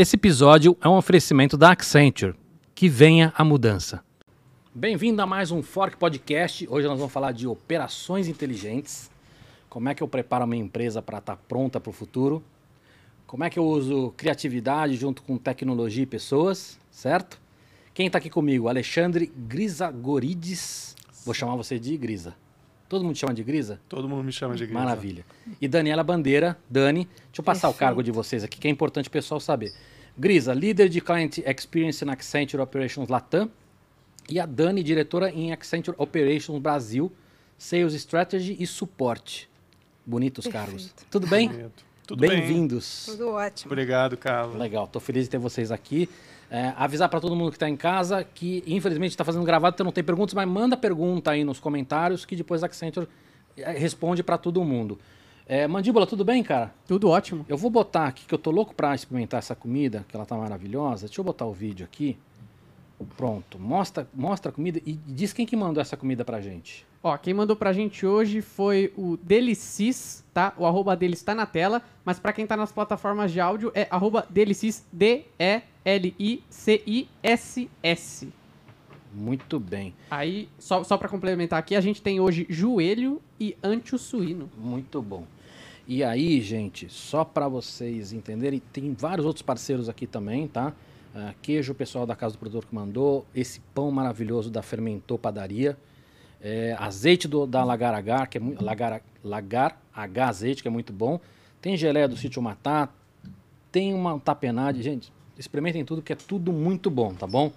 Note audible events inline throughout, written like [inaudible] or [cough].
Esse episódio é um oferecimento da Accenture. Que venha a mudança. Bem-vindo a mais um Fork Podcast. Hoje nós vamos falar de operações inteligentes. Como é que eu preparo a minha empresa para estar tá pronta para o futuro? Como é que eu uso criatividade junto com tecnologia e pessoas, certo? Quem está aqui comigo? Alexandre Grisagorides. Vou chamar você de Grisa. Todo mundo chama de Grisa? Todo mundo me chama de Grisa. Maravilha. E Daniela Bandeira, Dani, deixa eu passar Perfeito. o cargo de vocês aqui, que é importante o pessoal saber. Grisa, líder de Client Experience na Accenture Operations Latam. E a Dani, diretora em Accenture Operations Brasil, Sales Strategy e Suporte. Bonitos Perfeito. cargos. Tudo bem? Tudo bem. Bem-vindos. Tudo ótimo. Obrigado, Carlos. Legal, estou feliz de ter vocês aqui. É, avisar para todo mundo que está em casa que, infelizmente, está fazendo gravado, então não tem perguntas, mas manda pergunta aí nos comentários que depois a Accenture é, responde para todo mundo. É, Mandíbula, tudo bem, cara? Tudo ótimo. Eu vou botar aqui, que eu tô louco para experimentar essa comida, que ela tá maravilhosa. Deixa eu botar o vídeo aqui. Pronto, mostra, mostra a comida e diz quem que mandou essa comida pra gente. Ó, quem mandou pra gente hoje foi o Delicis, tá? O arroba dele está na tela, mas para quem tá nas plataformas de áudio é arroba Delicis, D-E-L-I-C-I-S-S. Muito bem. Aí, só, só para complementar aqui, a gente tem hoje joelho e antio suíno. Muito bom. E aí, gente, só para vocês entenderem, tem vários outros parceiros aqui também, tá? Uh, queijo, o pessoal da Casa do Produtor que mandou. Esse pão maravilhoso da Fermentou Padaria. É, azeite do, da Lagar H, que é muito, Lagar, Lagar H azeite, que é muito bom. Tem geleia do Sítio Matá. Tem uma tapenade. Gente, experimentem tudo, que é tudo muito bom, tá bom?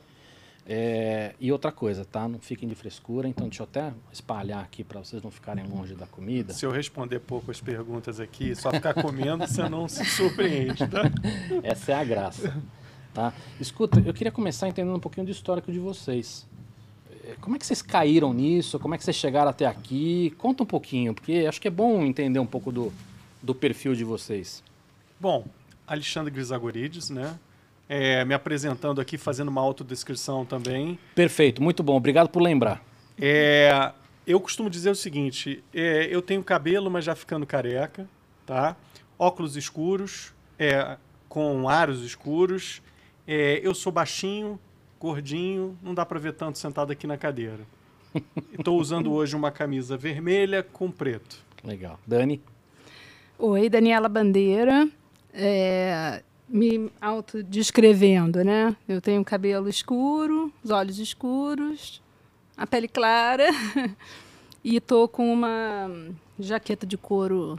É, e outra coisa, tá? Não fiquem de frescura, então deixa eu até espalhar aqui para vocês não ficarem longe da comida. Se eu responder pouco as perguntas aqui, só ficar comendo, você não se surpreende, tá? [laughs] Essa é a graça. Tá? Escuta, eu queria começar entendendo um pouquinho do histórico de vocês. É, como é que vocês caíram nisso? Como é que vocês chegaram até aqui? Conta um pouquinho, porque acho que é bom entender um pouco do, do perfil de vocês. Bom, Alexandre Grisagorides, né? É, me apresentando aqui, fazendo uma autodescrição também. Perfeito, muito bom. Obrigado por lembrar. É, eu costumo dizer o seguinte: é, eu tenho cabelo, mas já ficando careca, tá? Óculos escuros, é, com aros escuros, é, eu sou baixinho, gordinho, não dá para ver tanto sentado aqui na cadeira. Estou usando [laughs] hoje uma camisa vermelha com preto. Legal. Dani? Oi, Daniela Bandeira. É, me autodescrevendo, né? Eu tenho cabelo escuro, os olhos escuros, a pele clara [laughs] e estou com uma jaqueta de couro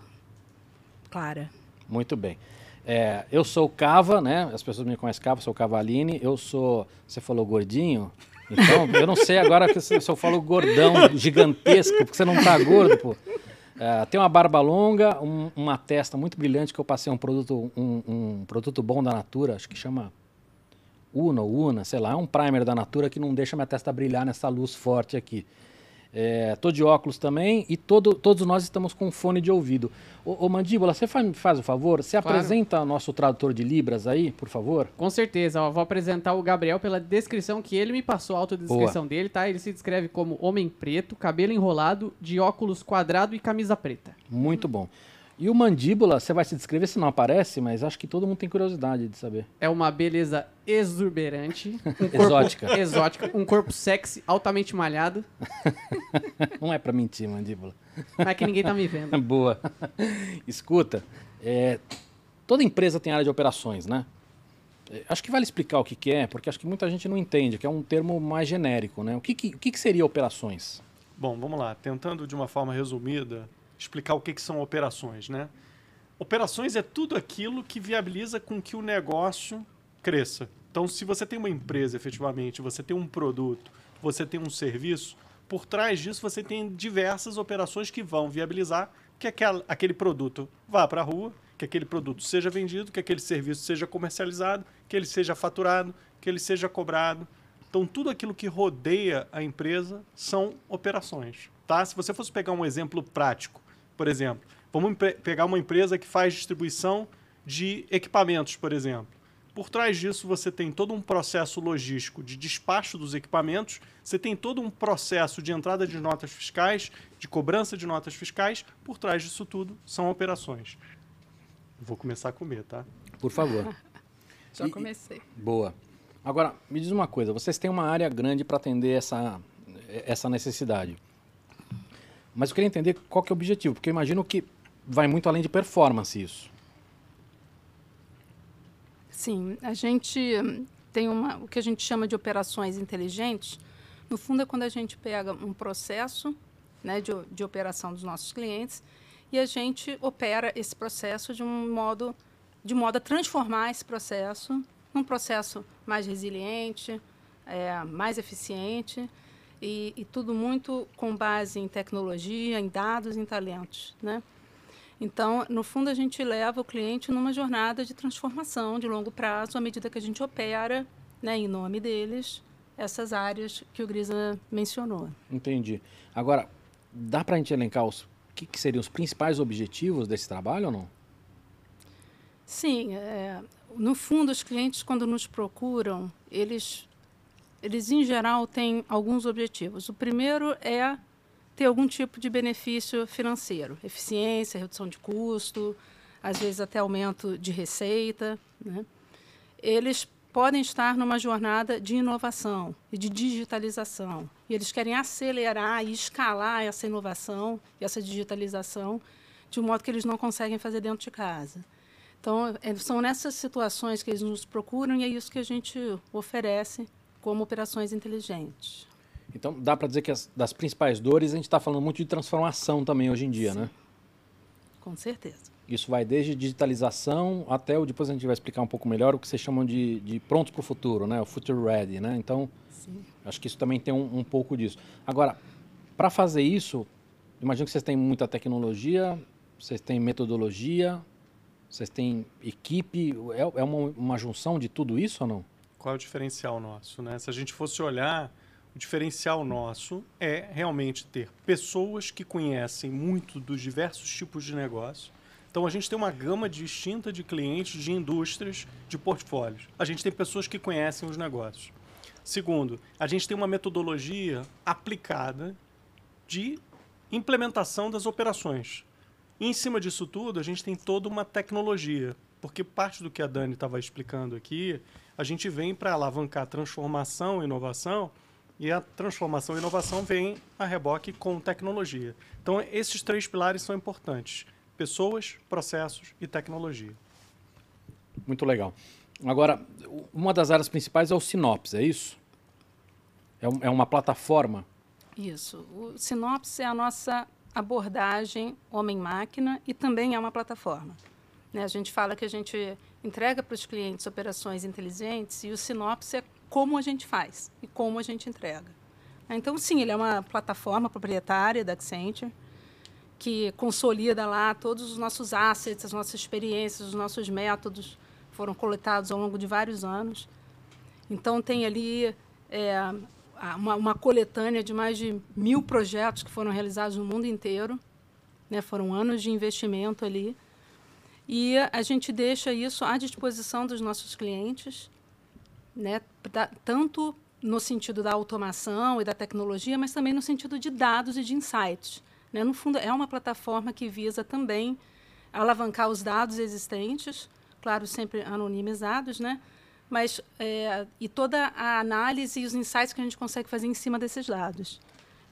clara. Muito bem. É, eu sou Cava, né? As pessoas me conhecem Cava, sou Cavaline. Eu sou. Você falou gordinho? Então, eu não sei agora se eu falo gordão, gigantesco, porque você não tá gordo, pô. É, tem uma barba longa, um, uma testa muito brilhante que eu passei um produto, um, um, produto bom da Natura, acho que chama Una ou Una, sei lá, é um primer da Natura que não deixa minha testa brilhar nessa luz forte aqui. É, tô de óculos também e todo, todos nós estamos com fone de ouvido. Ô, ô Mandíbula, você faz, faz o favor? Você claro. apresenta o nosso tradutor de Libras aí, por favor? Com certeza. Eu vou apresentar o Gabriel pela descrição que ele me passou, a autodescrição Boa. dele, tá? Ele se descreve como homem preto, cabelo enrolado, de óculos quadrado e camisa preta. Muito bom. E o mandíbula, você vai se descrever se não aparece, mas acho que todo mundo tem curiosidade de saber. É uma beleza exuberante. Um exótica. exótica. Um corpo sexy, altamente malhado. [laughs] não é para mentir, mandíbula. Não é que ninguém tá me vendo. [laughs] Boa. Escuta, é, toda empresa tem área de operações, né? É, acho que vale explicar o que, que, é, porque acho que muita gente não entende, que é um termo mais genérico, né? O que, que, o que, que seria operações? Bom, vamos lá. Tentando de uma forma resumida, explicar o que, que são operações, né? Operações é tudo aquilo que viabiliza com que o negócio cresça. Então, se você tem uma empresa, efetivamente, você tem um produto, você tem um serviço, por trás disso você tem diversas operações que vão viabilizar que aquele produto vá para a rua, que aquele produto seja vendido, que aquele serviço seja comercializado, que ele seja faturado, que ele seja cobrado. Então, tudo aquilo que rodeia a empresa são operações. Tá? Se você fosse pegar um exemplo prático, por exemplo. Vamos pegar uma empresa que faz distribuição de equipamentos, por exemplo. Por trás disso, você tem todo um processo logístico de despacho dos equipamentos, você tem todo um processo de entrada de notas fiscais, de cobrança de notas fiscais. Por trás disso tudo são operações. Vou começar a comer, tá? Por favor. [laughs] Já comecei. Boa. Agora, me diz uma coisa, vocês têm uma área grande para atender essa, essa necessidade. Mas eu queria entender qual que é o objetivo, porque eu imagino que vai muito além de performance isso. Sim, a gente tem uma, o que a gente chama de operações inteligentes. No fundo, é quando a gente pega um processo né, de, de operação dos nossos clientes e a gente opera esse processo de um modo de modo a transformar esse processo num processo mais resiliente, é, mais eficiente e, e, tudo muito com base em tecnologia, em dados, em talentos, né? Então, no fundo, a gente leva o cliente numa jornada de transformação de longo prazo à medida que a gente opera, né, em nome deles, essas áreas que o Grisa mencionou. Entendi. Agora, dá para a gente elencar os que, que, seriam os principais objetivos desse trabalho ou não? Sim. É, no fundo, os clientes, quando nos procuram, eles, eles, em geral, têm alguns objetivos. O primeiro é ter algum tipo de benefício financeiro, eficiência, redução de custo, às vezes até aumento de receita. Né? Eles podem estar numa jornada de inovação e de digitalização. E eles querem acelerar e escalar essa inovação e essa digitalização de um modo que eles não conseguem fazer dentro de casa. Então, é, são nessas situações que eles nos procuram e é isso que a gente oferece como operações inteligentes. Então, dá para dizer que as, das principais dores a gente está falando muito de transformação também hoje em dia, Sim. né? Com certeza. Isso vai desde digitalização até o depois a gente vai explicar um pouco melhor o que vocês chamam de, de prontos para o futuro, né? O future ready, né? Então, Sim. acho que isso também tem um, um pouco disso. Agora, para fazer isso, imagino que vocês têm muita tecnologia, vocês têm metodologia, vocês têm equipe, é, é uma, uma junção de tudo isso ou não? Qual é o diferencial nosso, né? Se a gente fosse olhar o diferencial nosso é realmente ter pessoas que conhecem muito dos diversos tipos de negócio. Então a gente tem uma gama distinta de clientes, de indústrias, de portfólios. A gente tem pessoas que conhecem os negócios. Segundo, a gente tem uma metodologia aplicada de implementação das operações. E em cima disso tudo, a gente tem toda uma tecnologia, porque parte do que a Dani estava explicando aqui, a gente vem para alavancar transformação e inovação e a transformação e inovação vem a reboque com tecnologia. Então, esses três pilares são importantes: pessoas, processos e tecnologia. Muito legal. Agora, uma das áreas principais é o Sinopse, é isso? É, um, é uma plataforma? Isso. O Sinopse é a nossa abordagem homem-máquina e também é uma plataforma. Né? A gente fala que a gente entrega para os clientes operações inteligentes e o Sinopse é como a gente faz e como a gente entrega. Então, sim, ele é uma plataforma proprietária da Accenture que consolida lá todos os nossos assets, as nossas experiências, os nossos métodos foram coletados ao longo de vários anos. Então, tem ali é, uma, uma, coletânea de mais de mil projetos que foram realizados no mundo inteiro. Né? Foram anos de investimento ali. E a gente deixa isso à disposição dos nossos clientes né, tanto no sentido da automação e da tecnologia, mas também no sentido de dados e de insights. Né? No fundo, é uma plataforma que visa também alavancar os dados existentes, claro, sempre anonimizados, né? mas é, e toda a análise e os insights que a gente consegue fazer em cima desses dados.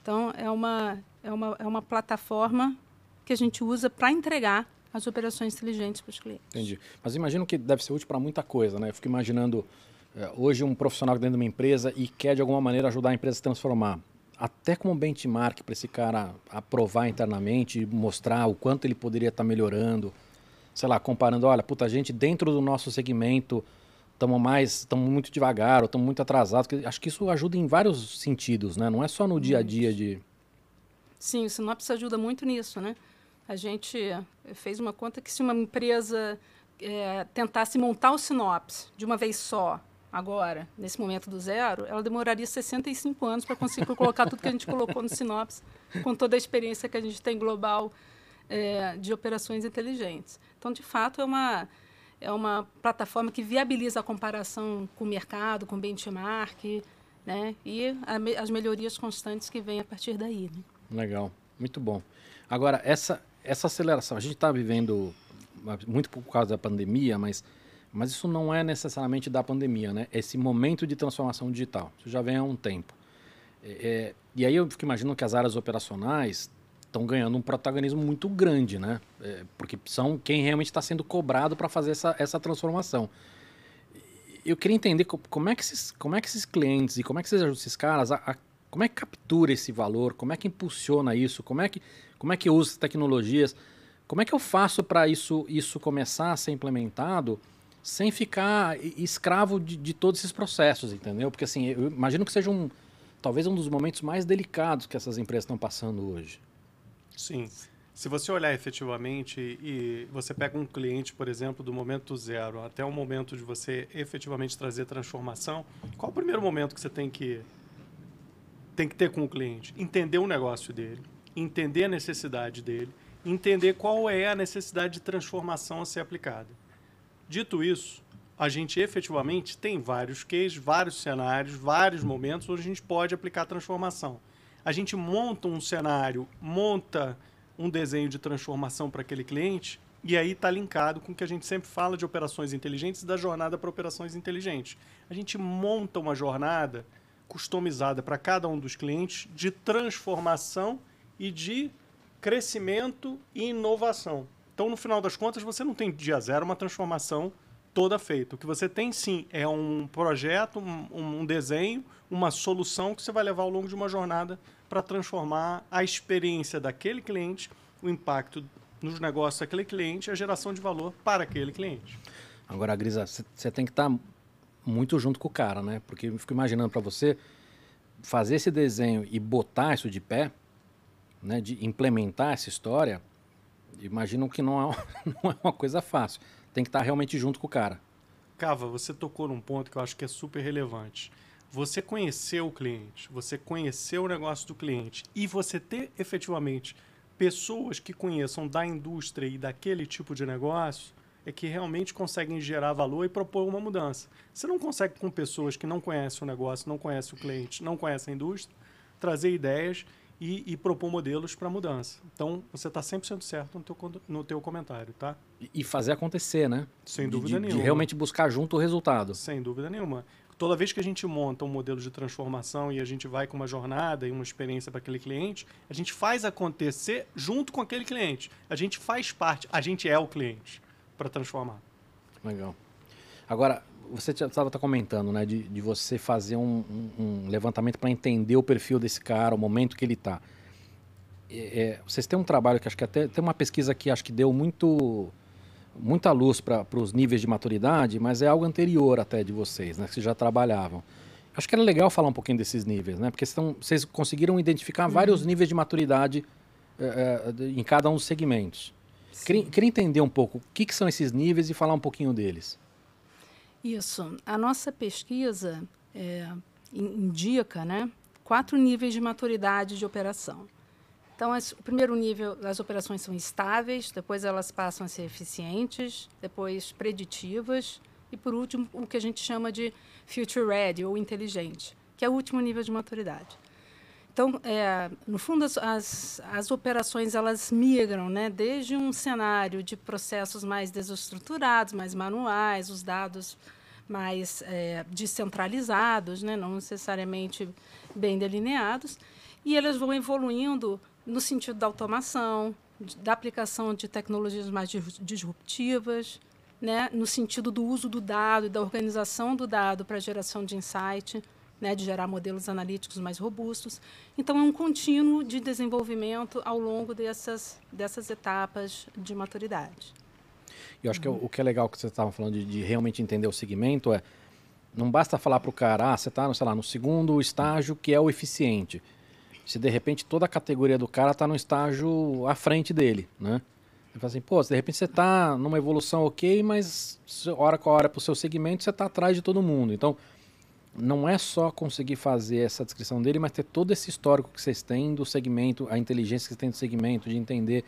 Então, é uma, é uma, é uma plataforma que a gente usa para entregar as operações inteligentes para os clientes. Entendi. Mas imagino que deve ser útil para muita coisa, né? Eu fico imaginando é, hoje um profissional dentro de uma empresa e quer de alguma maneira ajudar a empresa a se transformar, até como benchmark para esse cara aprovar internamente, mostrar o quanto ele poderia estar tá melhorando, sei lá, comparando, olha, puta, a gente dentro do nosso segmento estamos mais, estamos muito devagar, ou estamos muito atrasados. Acho que isso ajuda em vários sentidos, né? Não é só no dia a dia de. Sim, o Sinopse ajuda muito nisso, né? A gente fez uma conta que se uma empresa é, tentasse montar o Sinopse de uma vez só agora, nesse momento do zero, ela demoraria 65 anos para conseguir colocar tudo que a gente colocou no Sinopse, com toda a experiência que a gente tem global é, de operações inteligentes. Então, de fato, é uma, é uma plataforma que viabiliza a comparação com o mercado, com o benchmark, né? e a, as melhorias constantes que vêm a partir daí. Né? Legal, muito bom. Agora, essa, essa aceleração, a gente está vivendo, muito por causa da pandemia, mas Mas isso não é necessariamente da pandemia, né? Esse momento de transformação digital. Isso já vem há um tempo. É, é e aí eu fico imaginando que as áreas operacionais estão ganhando um protagonismo muito grande, né? É, porque são quem realmente está sendo cobrado para fazer essa, essa transformação. Eu queria entender como é que esses, como é que esses clientes e como é que esses, esses caras, a, a, como é que captura esse valor, como é que impulsiona isso, como é que, como é que usa tecnologias, como é que eu faço para isso, isso começar a ser implementado sem ficar escravo de, de todos esses processos, entendeu? Porque assim, eu imagino que seja um, talvez um dos momentos mais delicados que essas empresas estão passando hoje. Sim. Se você olhar efetivamente e você pega um cliente, por exemplo, do momento zero até o momento de você efetivamente trazer transformação, qual o primeiro momento que você tem que tem que ter com o cliente? Entender o negócio dele, entender a necessidade dele, entender qual é a necessidade de transformação a ser aplicada. Dito isso, a gente efetivamente tem vários cases, vários cenários, vários momentos onde a gente pode aplicar transformação a gente monta um cenário, monta um desenho de transformação para aquele cliente, e aí está linkado com o que a gente sempre fala de operações inteligentes da jornada para operações inteligentes. A gente monta uma jornada customizada para cada um dos clientes de transformação e de crescimento e inovação. Então, no final das contas, você não tem dia zero uma transformação toda feita. O que você tem sim é um projeto, um, um desenho, uma solução que você vai levar ao longo de uma jornada para transformar a experiência daquele cliente, o impacto nos negócios daquele cliente, a geração de valor para aquele cliente. Agora, Grisa, você tem que estar tá muito junto com o cara, né? Porque eu fico imaginando para você fazer esse desenho e botar isso de pé, né? De implementar essa história, imagino que não é, [laughs] não é uma coisa fácil tem que estar realmente junto com o cara. Cava, você tocou num ponto que eu acho que é super relevante. Você conhecer o cliente, você conhecer o negócio do cliente e você ter efetivamente pessoas que conheçam da indústria e daquele tipo de negócio é que realmente conseguem gerar valor e propor uma mudança. Você não consegue com pessoas que não conhecem o negócio, não conhecem o cliente, não conhecem a indústria, trazer ideias e, e propor modelos para mudança. Então, você está 100% certo no teu, no teu comentário, tá? E fazer acontecer, né? Sem dúvida de, nenhuma. De realmente buscar junto o resultado. Sem dúvida nenhuma. Toda vez que a gente monta um modelo de transformação e a gente vai com uma jornada e uma experiência para aquele cliente, a gente faz acontecer junto com aquele cliente. A gente faz parte, a gente é o cliente para transformar. Legal. Agora, você estava comentando, né, de, de você fazer um, um, um levantamento para entender o perfil desse cara, o momento que ele está. É, é, vocês têm um trabalho que acho que até tem uma pesquisa que acho que deu muito muita luz para os níveis de maturidade, mas é algo anterior até de vocês, né, que vocês já trabalhavam. Acho que era legal falar um pouquinho desses níveis, né, porque estão, vocês conseguiram identificar uhum. vários níveis de maturidade é, é em cada um dos segmentos. Queria, queria, entender um pouco o que, que são esses níveis e falar um pouquinho deles. Isso. A nossa pesquisa é, indica né, quatro níveis de maturidade de operação. Então, as, o primeiro nível, as operações são estáveis, depois elas passam a ser eficientes, depois preditivas e, por último, o que a gente chama de future ready ou inteligente, que é o último nível de maturidade. Então, é, no fundo, as, as, as, operações elas migram, né, desde um cenário de processos mais desestruturados, mais manuais, os dados mais é, descentralizados, né, não necessariamente bem delineados, e elas vão evoluindo no sentido da automação, da aplicação de tecnologias mais disruptivas, né, no sentido do uso do dado e da organização do dado para geração de insight né, de gerar modelos analíticos mais robustos. Então, é um contínuo de desenvolvimento ao longo dessas, dessas etapas de maturidade. Eu acho uhum. que o, que é legal que você estava falando de, de, realmente entender o segmento é não basta falar para o cara, ah, você está sei lá, no segundo estágio que é o eficiente. Se de repente toda a categoria do cara está no estágio à frente dele, né? Você fala assim, pô, de repente você está numa evolução ok, mas hora com hora para o seu segmento você está atrás de todo mundo. Então, não é só conseguir fazer essa descrição dele, mas ter todo esse histórico que vocês têm do segmento, a inteligência que vocês têm do segmento, de entender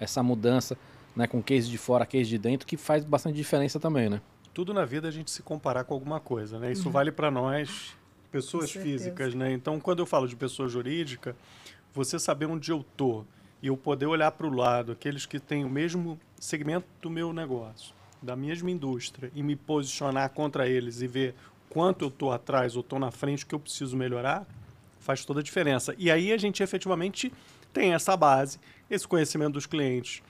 essa mudança né, com case de fora, case de dentro, que faz bastante diferença também, né? Tudo na vida a gente se comparar com alguma coisa, né? Isso uhum. vale para nós, pessoas físicas, né? Então, quando eu falo de pessoa jurídica, você saber onde eu tô e eu poder olhar para o lado, aqueles que têm o mesmo segmento do meu negócio, da mesma indústria e me posicionar contra eles e ver quanto eu estou atrás ou estou na frente, o que eu preciso melhorar, faz toda a diferença. E aí a gente efetivamente tem essa base, esse conhecimento dos clientes,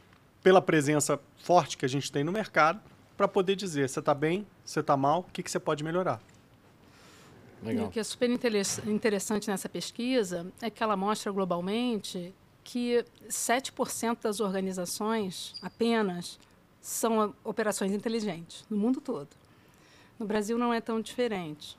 pela presença forte que a gente tem no mercado, para poder dizer, você está bem, você está mal, o que, que você pode melhorar. Legal. E o que é super interessante nessa pesquisa é que ela mostra globalmente que 7% das organizações apenas são operações inteligentes, no mundo todo. No Brasil não é tão diferente.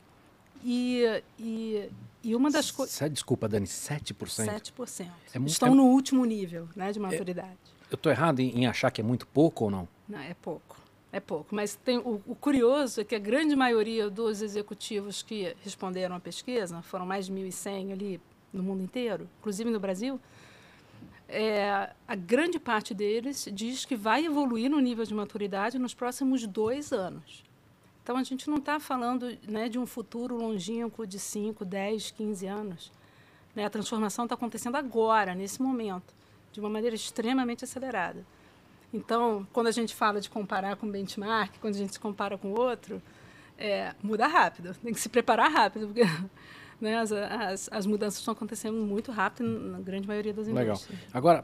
E, e, e uma das coisas. Desculpa, Dani, 7%? 7%. É Estão é... no último nível né, de maturidade. É... Eu estou errado em, em, achar que é muito pouco ou não? Não, é pouco. É pouco. Mas tem, o, o, curioso é que a grande maioria dos executivos que responderam à pesquisa, foram mais de 1.100 ali no mundo inteiro, inclusive no Brasil, é, a grande parte deles diz que vai evoluir no nível de maturidade nos próximos dois anos. Então, a gente não está falando né, de um futuro longínquo de 5, 10, 15 anos. Né? A transformação está acontecendo agora, nesse momento, de uma maneira extremamente acelerada. Então, quando a gente fala de comparar com benchmark, quando a gente se compara com outro, é, muda rápido, tem que se preparar rápido, porque [laughs] né, as, as, as, mudanças estão acontecendo muito rápido na grande maioria das indústrias. Legal. Agora,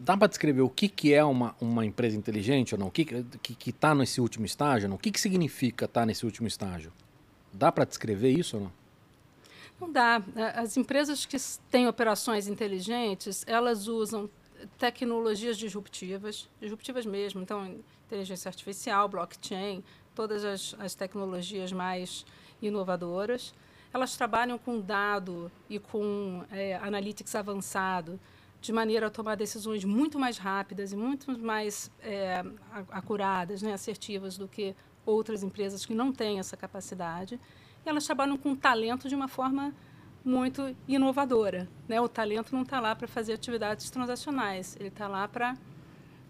dá para descrever o que, que é uma, uma empresa inteligente ou não? O que está que, que tá nesse último estágio? Não? O que, que significa estar tá nesse último estágio? Dá para descrever isso ou não? Não dá. As empresas que têm operações inteligentes, elas usam tecnologias disruptivas, disruptivas mesmo. Então, inteligência artificial, blockchain, todas as, as tecnologias mais inovadoras. Elas trabalham com dado e com é, analytics avançado, de maneira a tomar decisões muito mais rápidas e muito mais é, acuradas, né, assertivas do que outras empresas que não têm essa capacidade. E elas trabalham com talento de uma forma muito inovadora. Né? O talento não está lá para fazer atividades transacionais, ele está lá para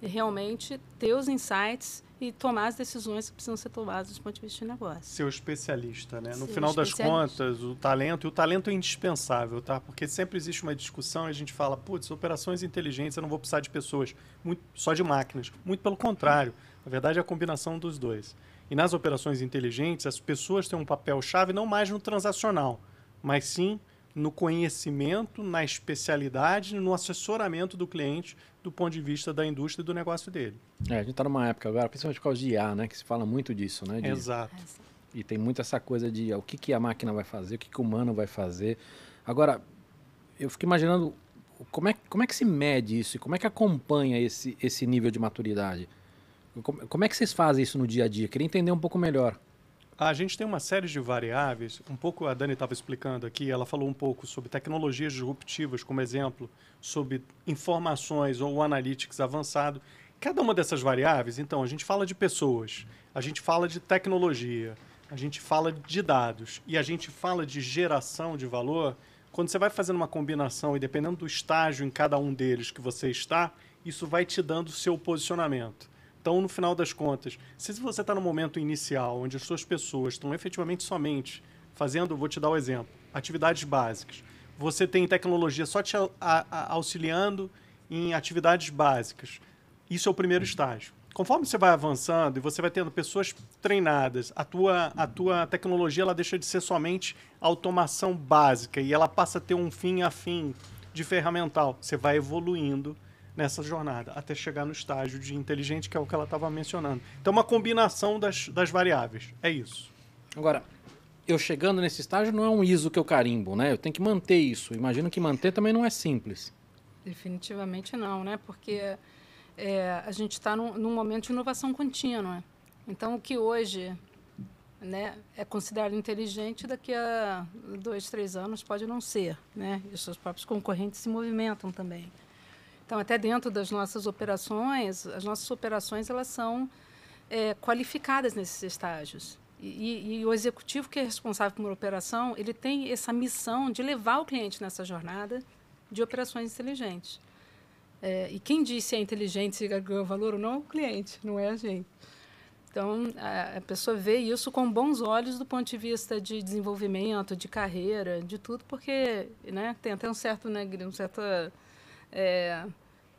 realmente ter os insights e tomar as decisões que precisam ser tomadas do ponto de vista de negócio. Ser o especialista, né? No final das contas, o talento, e o talento é indispensável, tá? Porque sempre existe uma discussão e a gente fala, putz, operações inteligentes, eu não vou precisar de pessoas, muito, só de máquinas. Muito pelo contrário. Na verdade, é a combinação dos dois. E nas operações inteligentes, as pessoas têm um papel-chave não mais no transacional, mas sim no conhecimento, na especialidade, no assessoramento do cliente do ponto de vista da indústria e do negócio dele. É, a gente está numa época agora, principalmente por causa de IA, né, que se fala muito disso, né? De, Exato. E tem muito essa coisa de o que, que a máquina vai fazer, o que, que o humano vai fazer. Agora, eu fico imaginando como é, como é que se mede isso e como é que acompanha esse, esse nível de maturidade? Como, como é que vocês fazem isso no dia a dia? Queria entender um pouco melhor. A gente tem uma série de variáveis, um pouco a Dani estava explicando aqui, ela falou um pouco sobre tecnologias disruptivas, como exemplo, sobre informações ou analytics avançado. Cada uma dessas variáveis, então, a gente fala de pessoas, a gente fala de tecnologia, a gente fala de dados e a gente fala de geração de valor. Quando você vai fazendo uma combinação e dependendo do estágio em cada um deles que você está, isso vai te dando o seu posicionamento. Então, no final das contas, se você está no momento inicial, onde as suas pessoas estão efetivamente somente fazendo, vou te dar o um exemplo, atividades básicas, você tem tecnologia só te auxiliando em atividades básicas. Isso é o primeiro estágio. Conforme você vai avançando e você vai tendo pessoas treinadas, a tua, a tua tecnologia ela deixa de ser somente automação básica e ela passa a ter um fim a fim de ferramental. Você vai evoluindo nessa jornada, até chegar no estágio de inteligente, que é o que ela estava mencionando. Então, uma combinação das, das variáveis. É isso. Agora, eu chegando nesse estágio não é um ISO que eu carimbo, né? Eu tenho que manter isso. Imagino que manter também não é simples. Definitivamente não, né? Porque é, a gente está num, num, momento de inovação contínua. Então, o que hoje né, é considerado inteligente, daqui a dois, três anos pode não ser. Né? E os seus próprios concorrentes se movimentam também. Então, até dentro das nossas operações, as nossas operações elas são é, qualificadas nesses estágios. E, e, o executivo que é responsável por uma operação, ele tem essa missão de levar o cliente nessa jornada de operações inteligentes. É, e quem diz se é inteligente, se ganhou valor ou não, é o cliente, não é a gente. Então, a, a pessoa vê isso com bons olhos do ponto de vista de desenvolvimento, de carreira, de tudo, porque né, tem até um certo, né, um certo é,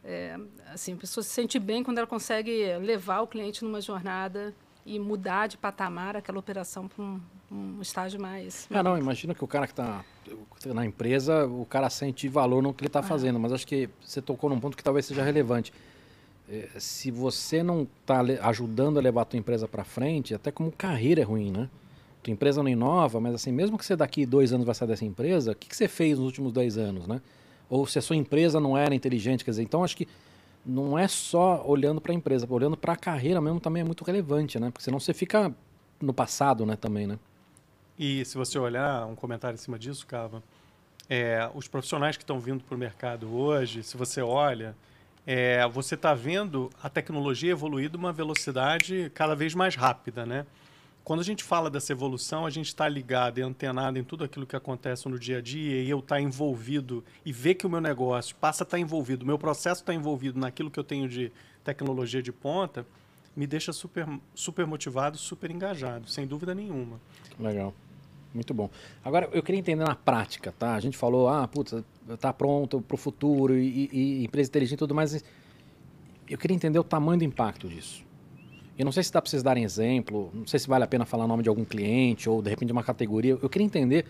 É, assim, a pessoa se sente bem quando ela consegue levar o cliente numa jornada e mudar de patamar aquela operação para um, um, estágio mais. Ah, não, imagina que o cara que está na empresa, o cara sente valor no que ele está ah. fazendo, mas acho que você tocou num ponto que talvez seja relevante. É, se você não está ajudando a levar a tua empresa para frente, até como carreira é ruim, né? Tua empresa não inova, mas assim, mesmo que você daqui dois anos vai sair dessa empresa, o que, que você fez nos últimos dois anos, né? Ou se a sua empresa não era inteligente, quer dizer, então acho que não é só olhando para a empresa, olhando para a carreira mesmo também é muito relevante, né? Porque senão você fica no passado, né, também, né? E se você olhar um comentário em cima disso, Cava, é, os profissionais que estão vindo para o mercado hoje, se você olha, é, você está vendo a tecnologia evoluir de uma velocidade cada vez mais rápida, né? Quando a gente fala dessa evolução, a gente está ligado e antenado em tudo aquilo que acontece no dia a dia e eu estar tá envolvido e ver que o meu negócio passa a estar tá envolvido, o meu processo está envolvido naquilo que eu tenho de tecnologia de ponta, me deixa super, super motivado, super engajado, sem dúvida nenhuma. Legal. Muito bom. Agora, eu queria entender na prática, tá? A gente falou, ah, putz, tá pronto para o futuro e, e, empresa inteligente e tudo mais. Eu queria entender o tamanho do impacto disso. Eu não sei se dá para vocês darem exemplo, não sei se vale a pena falar o nome de algum cliente ou de repente de uma categoria. Eu queria entender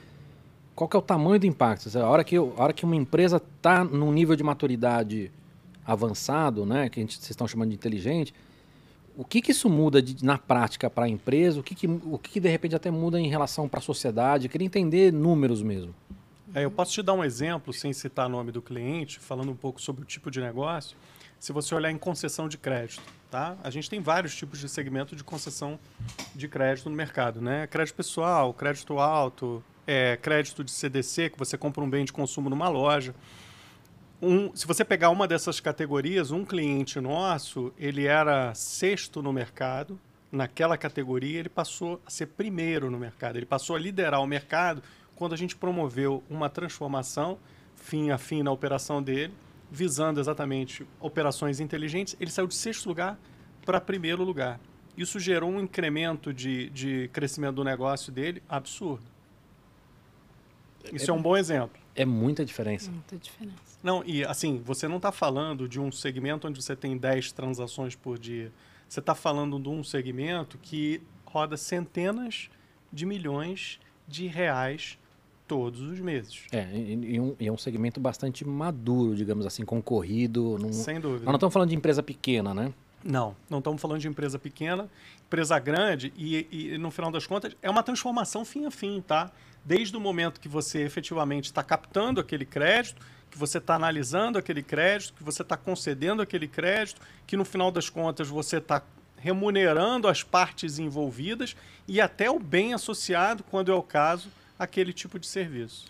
qual que é o tamanho do impacto. A hora que, eu, a hora que uma empresa está num nível de maturidade avançado, né, que a gente, vocês estão chamando de inteligente, o que, que isso muda de, na prática para a empresa? O, que, que, o que, que de repente até muda em relação para a sociedade? Eu queria entender números mesmo. É, eu posso te dar um exemplo, sem citar o nome do cliente, falando um pouco sobre o tipo de negócio. Se você olhar em concessão de crédito, tá? A gente tem vários tipos de segmento de concessão de crédito no mercado, né? Crédito pessoal, crédito alto, é, crédito de CDC, que você compra um bem de consumo numa loja. Um, se você pegar uma dessas categorias, um cliente nosso, ele era sexto no mercado, naquela categoria ele passou a ser primeiro no mercado, ele passou a liderar o mercado quando a gente promoveu uma transformação fim a fim na operação dele, visando exatamente operações inteligentes, ele saiu de sexto lugar para primeiro lugar. Isso gerou um incremento de, de crescimento do negócio dele absurdo. Isso é, é um bom exemplo. É muita diferença. Muita diferença. Não, e assim, você não está falando de um segmento onde você tem 10 transações por dia. Você está falando de um segmento que roda centenas de milhões de reais todos os meses. É, e, e, um, e é um segmento bastante maduro, digamos assim, concorrido. Num... Sem dúvida. Nós não estamos falando de empresa pequena, né? Não, não estamos falando de empresa pequena, empresa grande e, e, no final das contas é uma transformação fim a fim, tá? Desde o momento que você efetivamente está captando aquele crédito, que você está analisando aquele crédito, que você está concedendo aquele crédito, que no final das contas você está remunerando as partes envolvidas e até o bem associado, quando é o caso, aquele tipo de serviço.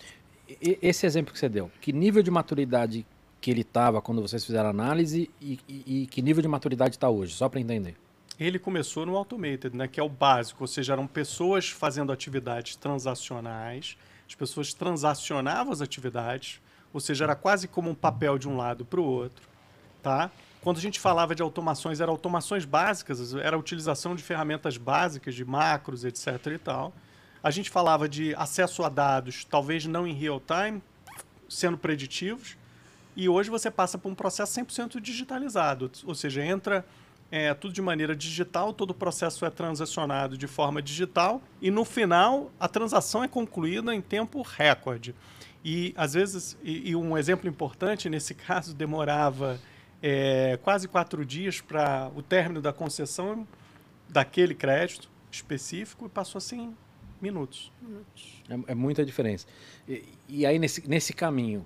Esse exemplo que você deu, que nível de maturidade que ele estava quando vocês fizeram a análise e, e, e que nível de maturidade está hoje, só para entender? Ele começou no automated, né, que é o básico, ou seja, eram pessoas fazendo atividades transacionais, as pessoas transacionavam as atividades, ou seja, era quase como um papel de um lado para o outro, tá? Quando a gente falava de automações, eram automações básicas, era a utilização de ferramentas básicas, de macros, etc. e tal. A gente falava de acesso a dados, talvez não em real time, sendo preditivos. E hoje você passa por um processo 100% digitalizado, ou seja, entra é, tudo de maneira digital, todo o processo é transacionado de forma digital e no final a transação é concluída em tempo recorde. E às vezes, e, e um exemplo importante nesse [laughs] caso, demorava é, quase quatro dias para o término da concessão daquele crédito específico e passou assim minutos. É, é muita diferença. E, e, aí, nesse, nesse caminho,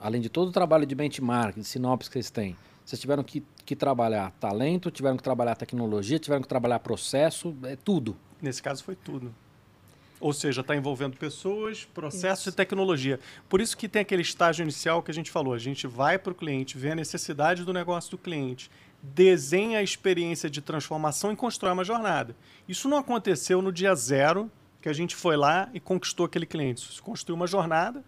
além de todo o trabalho de benchmark, de sinopse que vocês têm, vocês tiveram que, que trabalhar talento, tiveram que trabalhar tecnologia, tiveram que trabalhar processo, é tudo. Nesse caso foi tudo. Ou seja, está envolvendo pessoas, processos isso. e tecnologia. Por isso que tem aquele estágio inicial que a gente falou. A gente vai para o cliente, vê a necessidade do negócio do cliente, desenha a experiência de transformação e constrói uma jornada. Isso não aconteceu no dia zero que a gente foi lá e conquistou aquele cliente. Isso construiu uma jornada.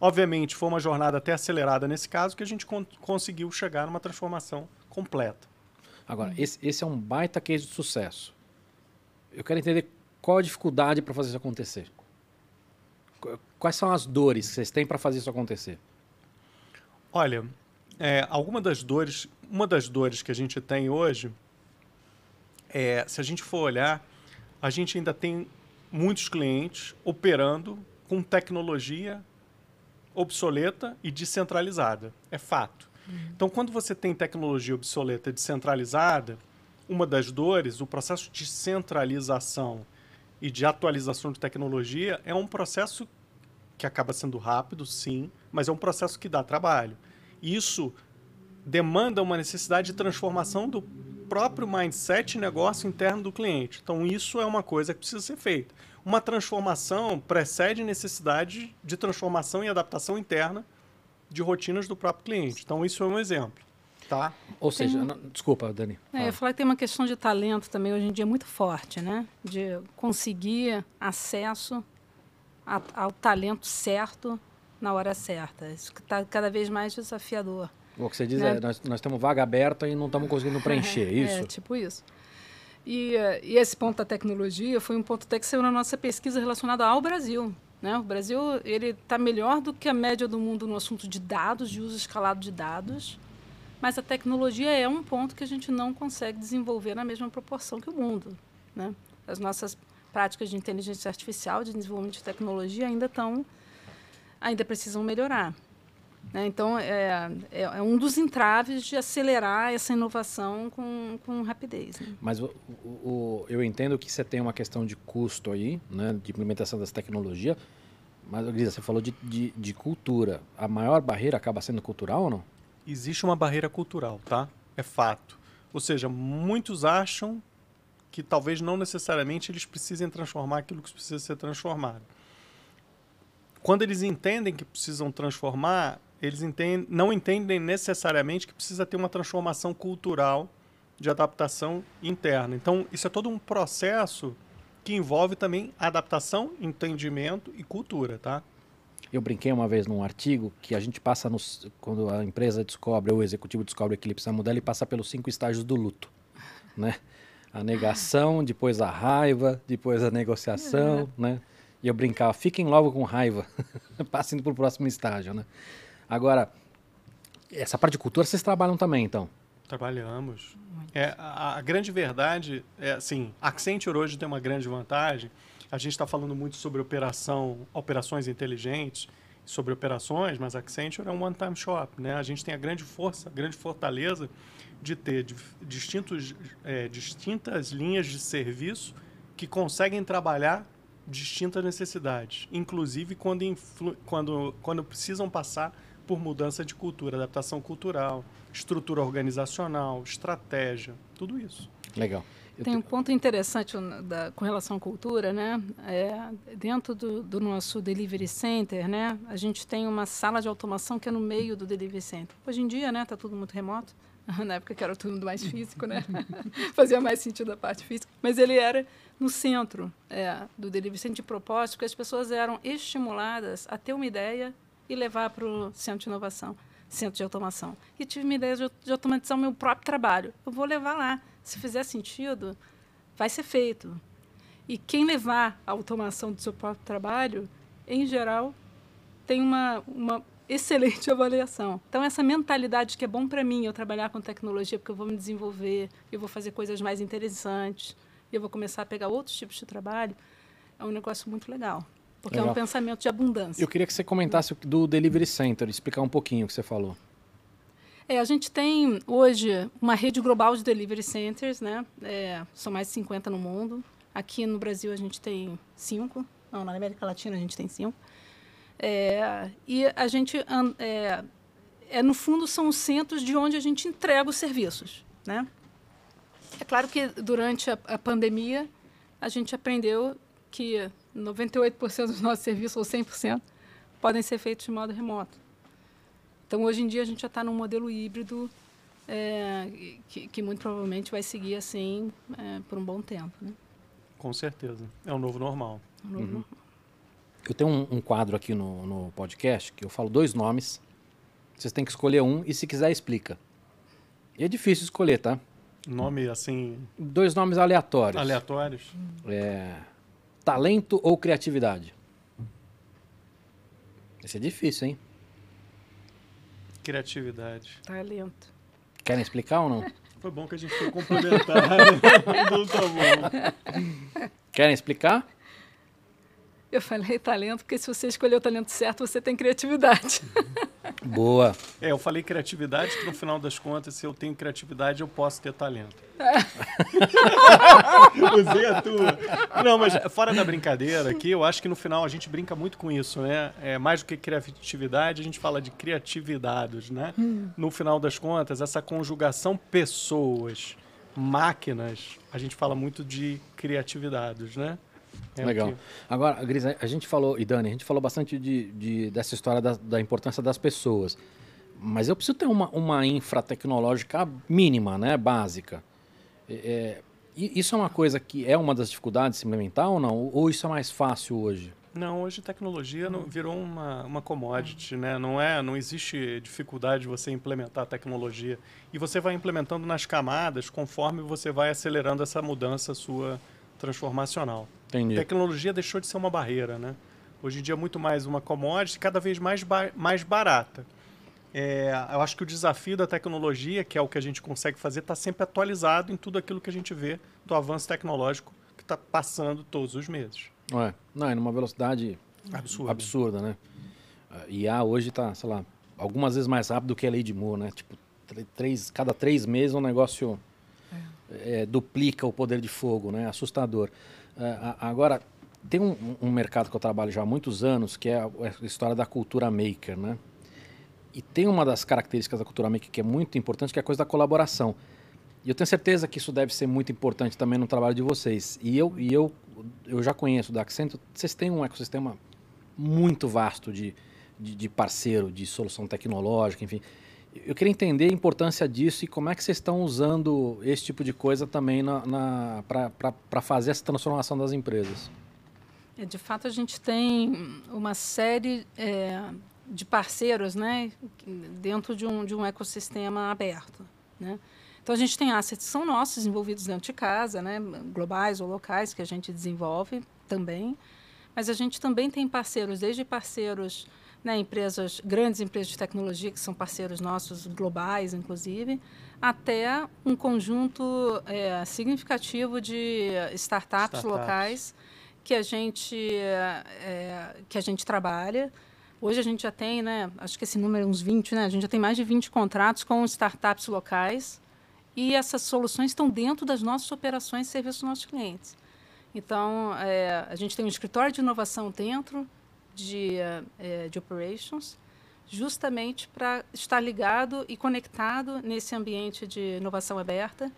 Obviamente, foi uma jornada até acelerada nesse caso, que a gente con conseguiu chegar numa transformação completa. Agora, esse, esse é um baita case de sucesso. Eu quero entender qual a dificuldade para fazer isso acontecer. Quais são as dores que vocês têm para fazer isso acontecer? Olha, é, alguma das dores, uma das dores que a gente tem hoje, é, se a gente for olhar, a gente ainda tem muitos clientes operando com tecnologia obsoleta e descentralizada. É fato. Então, quando você tem tecnologia obsoleta e descentralizada, uma das dores, o processo de centralização e de atualização de tecnologia é um processo que acaba sendo rápido, sim, mas é um processo que dá trabalho. Isso demanda uma necessidade de transformação do próprio mindset e negócio interno do cliente. Então, isso é uma coisa que precisa ser feita. Uma transformação precede necessidade de transformação e adaptação interna de rotinas do próprio cliente. Então, isso é um exemplo. Tá? Ou seja, não, desculpa, Dani. É, eu ia falar que tem uma questão de talento também hoje em dia muito forte, né? De conseguir acesso a, ao talento certo na hora certa. Isso está cada vez mais desafiador. O que você diz né? é, nós, nós temos vaga aberta e não estamos conseguindo [laughs] preencher, é, isso? É, tipo isso. E, e, esse ponto da tecnologia foi um ponto até que saiu na nossa pesquisa relacionada ao Brasil. Né? O Brasil ele está melhor do que a média do mundo no assunto de dados, de uso escalado de dados, mas a tecnologia é um ponto que a gente não consegue desenvolver na mesma proporção que o mundo. Né? As nossas práticas de inteligência artificial, de desenvolvimento de tecnologia ainda estão, ainda precisam melhorar. Né? Então, é, é, é, um dos entraves de acelerar essa inovação com, com rapidez. Né? Mas o, o, eu entendo que você tem uma questão de custo aí, né, de implementação dessa tecnologia, mas, Grisa, você falou de, de, de cultura. A maior barreira acaba sendo cultural ou não? existe uma barreira cultural, tá? É fato. Ou seja, muitos acham que talvez não necessariamente eles precisem transformar aquilo que precisa ser transformado. Quando eles entendem que precisam transformar, eles entendem, não entendem necessariamente que precisa ter uma transformação cultural de adaptação interna. Então, isso é todo um processo que envolve também adaptação, entendimento e cultura, tá? Eu brinquei uma vez num artigo que a gente passa nos, quando a empresa descobre, ou o executivo descobre que ele precisa mudar, ele passa pelos cinco estágios do luto, né? A negação, depois a raiva, depois a negociação, é. né? E eu brincava, fiquem logo com raiva, [laughs] passem para o próximo estágio, né? Agora, essa parte de cultura vocês trabalham também, então? Trabalhamos. É, a, a grande verdade é assim, a Accenture hoje tem uma grande vantagem, a gente está falando muito sobre operação, operações inteligentes, sobre operações, mas a Accenture é um one-time shop. Né? A gente tem a grande força, a grande fortaleza de ter distintos, é, distintas linhas de serviço que conseguem trabalhar distintas necessidades, inclusive quando, quando, quando precisam passar por mudança de cultura, adaptação cultural, estrutura organizacional, estratégia, tudo isso. Legal. Tem um ponto interessante da, com relação à cultura, né? É, dentro do, do, nosso delivery center, né? A gente tem uma sala de automação que é no meio do delivery center. Hoje em dia, né? Tá tudo muito remoto. [laughs] Na época que era tudo mais físico, né? [laughs] Fazia mais sentido a parte física. Mas ele era no centro é, do delivery center de propósito, porque as pessoas eram estimuladas a ter uma ideia e levar para o centro de inovação, centro de automação. E tive uma ideia de, de automatizar o meu próprio trabalho. Eu vou levar lá se fizer sentido, vai ser feito. E quem levar a automação do seu próprio trabalho, em geral, tem uma, uma excelente [laughs] avaliação. Então, essa mentalidade que é bom para mim eu trabalhar com tecnologia, porque eu vou me desenvolver, eu vou fazer coisas mais interessantes, eu vou começar a pegar outros tipos de trabalho, é um negócio muito legal. Porque legal. é um pensamento de abundância. Eu queria que você comentasse do Delivery Center, explicar um pouquinho o que você falou. É, a gente tem hoje uma rede global de delivery centers, né? É, são mais de 50 no mundo. Aqui no Brasil a gente tem cinco. Não, na América Latina a gente tem cinco. É, e a gente, é, é, no fundo, são os centros de onde a gente entrega os serviços, né? É claro que durante a, a pandemia a gente aprendeu que 98% dos nossos serviços, ou 100%, podem ser feitos de modo remoto. Então, hoje em dia, a gente já está num modelo híbrido é, que, que, muito provavelmente vai seguir assim é, por um bom tempo. Né? Com certeza. É o novo normal. É o novo uhum. normal. Eu tenho um, um, quadro aqui no, no podcast que eu falo dois nomes. Vocês têm que escolher um e, se quiser, explica. E é difícil escolher, tá? Nome assim. Dois nomes aleatórios. Aleatórios? É, talento ou criatividade? Esse é difícil, hein? Criatividade. Talento. Querem explicar ou não? Foi bom que a gente foi complementar. [laughs] Não tá bom. Querem explicar? Eu falei talento, porque se você escolher o talento certo, você tem criatividade. [laughs] Boa. É, eu falei criatividade, que no final das contas, se eu tenho criatividade, eu posso ter talento. Usei a tua. Não, mas fora da brincadeira aqui, eu acho que no final a gente brinca muito com isso, né? É, mais do que criatividade, a gente fala de criatividades, né? No final das contas, essa conjugação pessoas, máquinas, a gente fala muito de criatividades, né? É Legal. Agora, Gris, a gente falou, e Dani, a gente falou bastante de, de- dessa história da, da importância das pessoas. Mas eu preciso ter uma, uma infra tecnológica mínima, né? Básica. É, é, e isso é uma coisa que é uma das dificuldades de se implementar ou não? Ou isso é mais fácil hoje? Não, hoje tecnologia não, virou uma, uma commodity, né? Não é, não existe dificuldade de você implementar tecnologia e você vai implementando nas camadas conforme você vai acelerando essa mudança sua transformacional. Entendi. Tecnologia deixou de ser uma barreira, né? Hoje em dia é muito mais uma commodity, cada vez mais ba- mais barata. É, eu acho que o desafio da tecnologia, que é o que a gente consegue fazer, está sempre atualizado em tudo aquilo que a gente vê do avanço tecnológico que está passando todos os meses. É, não, é numa velocidade Absurdo. absurda, né? A IA hoje está, sei lá, algumas vezes mais rápido que a lei de Moore, né? Tipo, tr- três, cada três meses um negócio é, duplica o poder de fogo, né? Assustador. É, agora, tem um, um mercado que eu trabalho já há muitos anos, que é a, a história da cultura maker, né? E tem uma das características da cultura maker que é muito importante, que é a coisa da colaboração. E eu tenho certeza que isso deve ser muito importante também no trabalho de vocês. E eu, e eu, eu já conheço da Accenture, vocês têm um ecossistema muito vasto de, de, de parceiro, de solução tecnológica, enfim. Eu queria entender a importância disso e como é que vocês estão usando esse tipo de coisa também na, na, para fazer essa transformação das empresas. É, de fato, a gente tem uma série é, de parceiros né, dentro de um, de um ecossistema aberto. Né? Então, a gente tem assets que são nossos, envolvidos dentro de casa, né, globais ou locais, que a gente desenvolve também. Mas a gente também tem parceiros, desde parceiros, né, empresas, grandes empresas de tecnologia, que são parceiros nossos, globais, inclusive, até um conjunto é, significativo de startups, Startups. locais que a gente é, que a gente trabalha. Hoje a gente já tem, né, acho que esse número é uns 20, né? A gente já tem mais de 20 contratos com startups locais e essas soluções estão dentro das nossas operações e serviços dos nossos clientes. Então, é, a gente tem um escritório de inovação dentro de, é, de operations, justamente para estar ligado e conectado nesse ambiente de inovação aberta,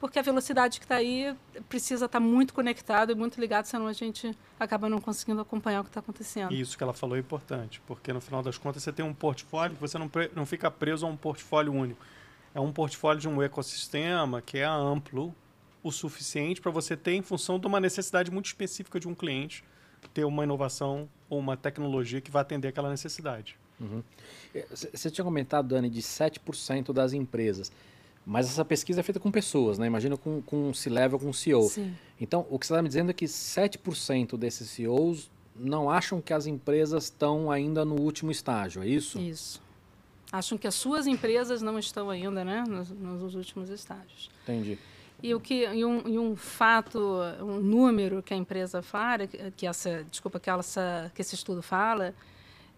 porque a velocidade que está aí precisa estar muito conectado e muito ligado, senão a gente acaba não conseguindo acompanhar o que está acontecendo. Isso que ela falou é importante, porque no final das contas você tem um portfólio você não, não fica preso a um portfólio único. É um portfólio de um ecossistema que é amplo o suficiente para você ter em função de uma necessidade muito específica de um cliente ter uma inovação uma tecnologia que vai atender aquela necessidade. É, c- Você tinha comentado, Dani, de 7% das empresas. Mas essa pesquisa é feita com pessoas, né? Imagina com, com um C-Level, com um CEO. Sim. Então, o que você está me dizendo é que 7% desses CEOs não acham que as empresas estão ainda no último estágio, é isso? Isso. Acham que as suas empresas não estão ainda né, nos, nos últimos estágios. Entendi. E, o que, e, um, e um fato, um número que a empresa fala, que- essa, desculpa, que, essa, que esse estudo fala,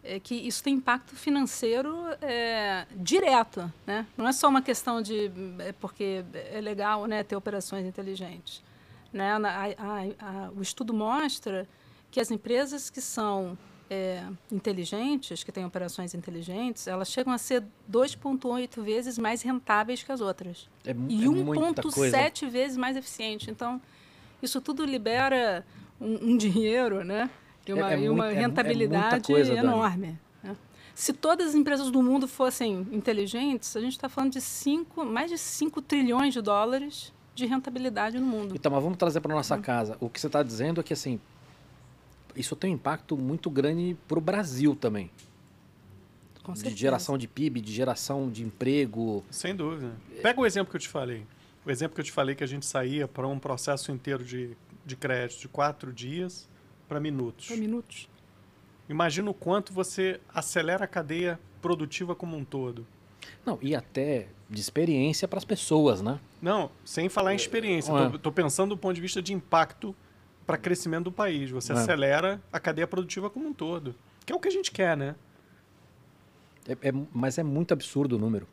é que isso tem impacto financeiro é, direto. Né? Não é só uma questão de é porque é legal né, ter operações inteligentes. Né? A- a- a- o estudo mostra que as empresas que são é, inteligentes, que têm operações inteligentes, elas chegam a ser 2,8 vezes mais rentáveis que as outras É, e é muita coisa. 1,7 vezes mais eficiente. Então, isso tudo libera um, um dinheiro, né? E uma, É- é e uma muito- é- é rentabilidade coisa, enorme. né? Se todas as empresas do mundo fossem inteligentes, a gente está falando de cinco, mais de 5 trilhões de dólares de rentabilidade no mundo. Então, mas vamos trazer para nossa Hum. casa. O que você está dizendo é que, assim, isso tem um impacto muito grande para o Brasil também. Com De certeza. geração de PIB, de geração de emprego. Sem dúvida. Pega o exemplo que eu te falei. O exemplo que eu te falei que a gente saía para um processo inteiro de, de crédito de quatro dias para minutos. Por minutos. Imagina o quanto você acelera a cadeia produtiva como um todo. Não, e até de experiência para as pessoas, né? Não, sem falar em experiência. É. Estou pensando do ponto de vista de impacto para crescimento do país. Você É. acelera a cadeia produtiva como um todo. Que é o que a gente quer, né? É- é- mas é muito absurdo o número.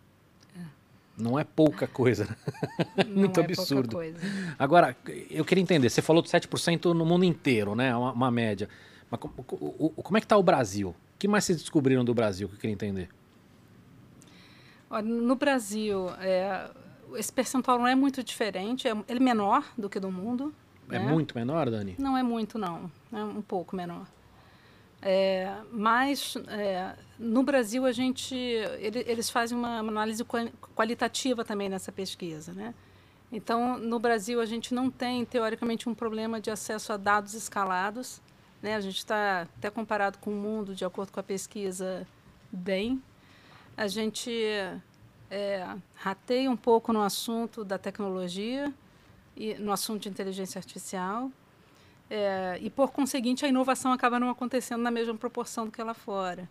Não é pouca coisa. né? [laughs] [laughs] Não Muito é absurdo. Pouca coisa. Agora, eu queria entender, você falou de 7% no mundo inteiro, né? Uma, uma média. Mas co- co- o- o- como é que está o Brasil? O que mais vocês descobriram do Brasil que eu queria entender? Olha, no Brasil, é, esse percentual não é muito diferente, é, ele é menor do que do mundo. É né? muito menor, Dani? Não é muito, não. É um pouco menor. É, mas é, no Brasil a gente ele- eles fazem uma, uma análise qua- qualitativa também nessa pesquisa, né? Então no Brasil a gente não tem teoricamente um problema de acesso a dados escalados, né? A gente está até comparado com o mundo de acordo com a pesquisa bem. A gente é, rateia um pouco no assunto da tecnologia e no assunto de inteligência artificial. É, e, por conseguinte, a inovação acaba não acontecendo na mesma proporção do que lá fora.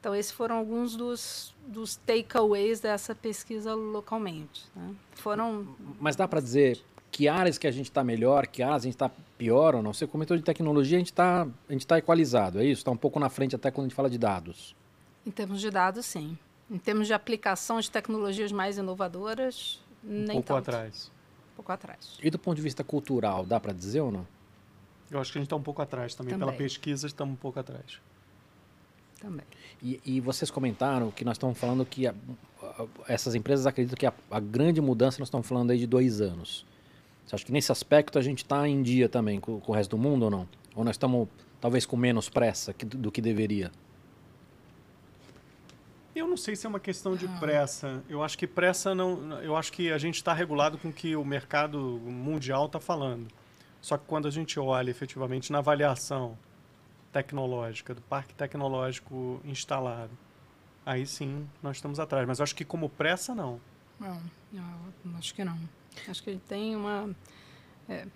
Então, esses foram alguns dos, dos takeaways dessa pesquisa localmente. né? Foram. Mas dá para dizer que áreas que a gente está melhor, que áreas a gente está pior ou não? Você comentou de tecnologia, a gente está tá equalizado, é isso? Está um pouco na frente até quando a gente fala de dados. Em termos de dados, sim. Em termos de aplicação de tecnologias mais inovadoras, Um nem pouco tanto. atrás. Um pouco atrás. E do ponto de vista cultural, dá para dizer ou não? Eu acho que a gente está um pouco atrás também. Pela Também. pesquisa, estamos um pouco atrás. Também. E, e vocês comentaram que nós estamos falando que a- a- essas empresas acreditam que a, a grande mudança nós estamos falando aí de dois anos. Você acha que nesse aspecto a gente está em dia também com, com o resto do mundo ou não? Ou nós estamos talvez com menos pressa que- do que deveria? Eu não sei se é uma questão de pressa. Eu acho que pressa não. Eu acho que a gente está regulado com o que o mercado mundial está falando. Só que quando a gente olha efetivamente na avaliação tecnológica, do parque tecnológico instalado, aí sim nós estamos atrás. Mas eu acho que como pressa, não. Não, não, acho que não. Acho que ele tem uma. é,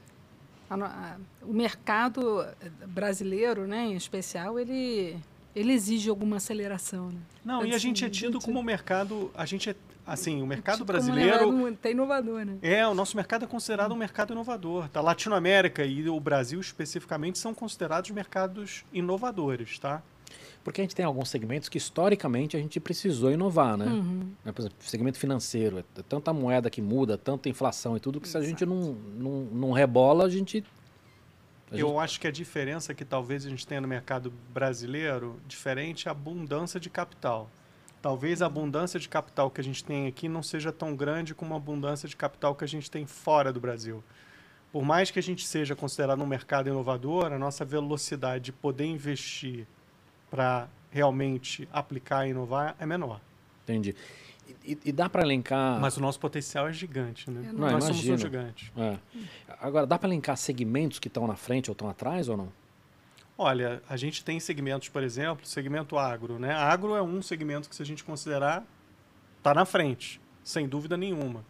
a no- a- o mercado brasileiro, né, em especial, ele, ele exige alguma aceleração. Né? Não, e a Assim, gente é tido gente- como um mercado. A gente é. Assim, o mercado Como brasileiro. mercado Até inovador, né? É, o nosso mercado é considerado um mercado inovador. Tá? Latinoamérica e o Brasil especificamente são considerados mercados inovadores, tá? Porque a gente tem alguns segmentos que historicamente a gente precisou inovar, né? Uhum. Né, Por exemplo, segmento financeiro, é tanta moeda que muda, tanta inflação e tudo, que se a gente não, não, não rebola, a gente. Eu acho que a diferença que talvez a gente tenha no mercado brasileiro, diferente é a abundância de capital. Talvez a abundância de capital que a gente tem aqui não seja tão grande como a abundância de capital que a gente tem fora do Brasil. Por mais que a gente seja considerado um mercado inovador, a nossa velocidade de poder investir para realmente aplicar e inovar é menor. Entendi. E, e dá para elencar. Mas o nosso potencial é gigante, né? Não- Nós Não, somos um imagino. gigante. É. Agora, dá para elencar segmentos que estão na frente ou estão atrás ou não? Olha, a gente tem segmentos, por exemplo, segmento agro, né? Agro é um segmento que, se a gente considerar, está na frente, sem dúvida nenhuma.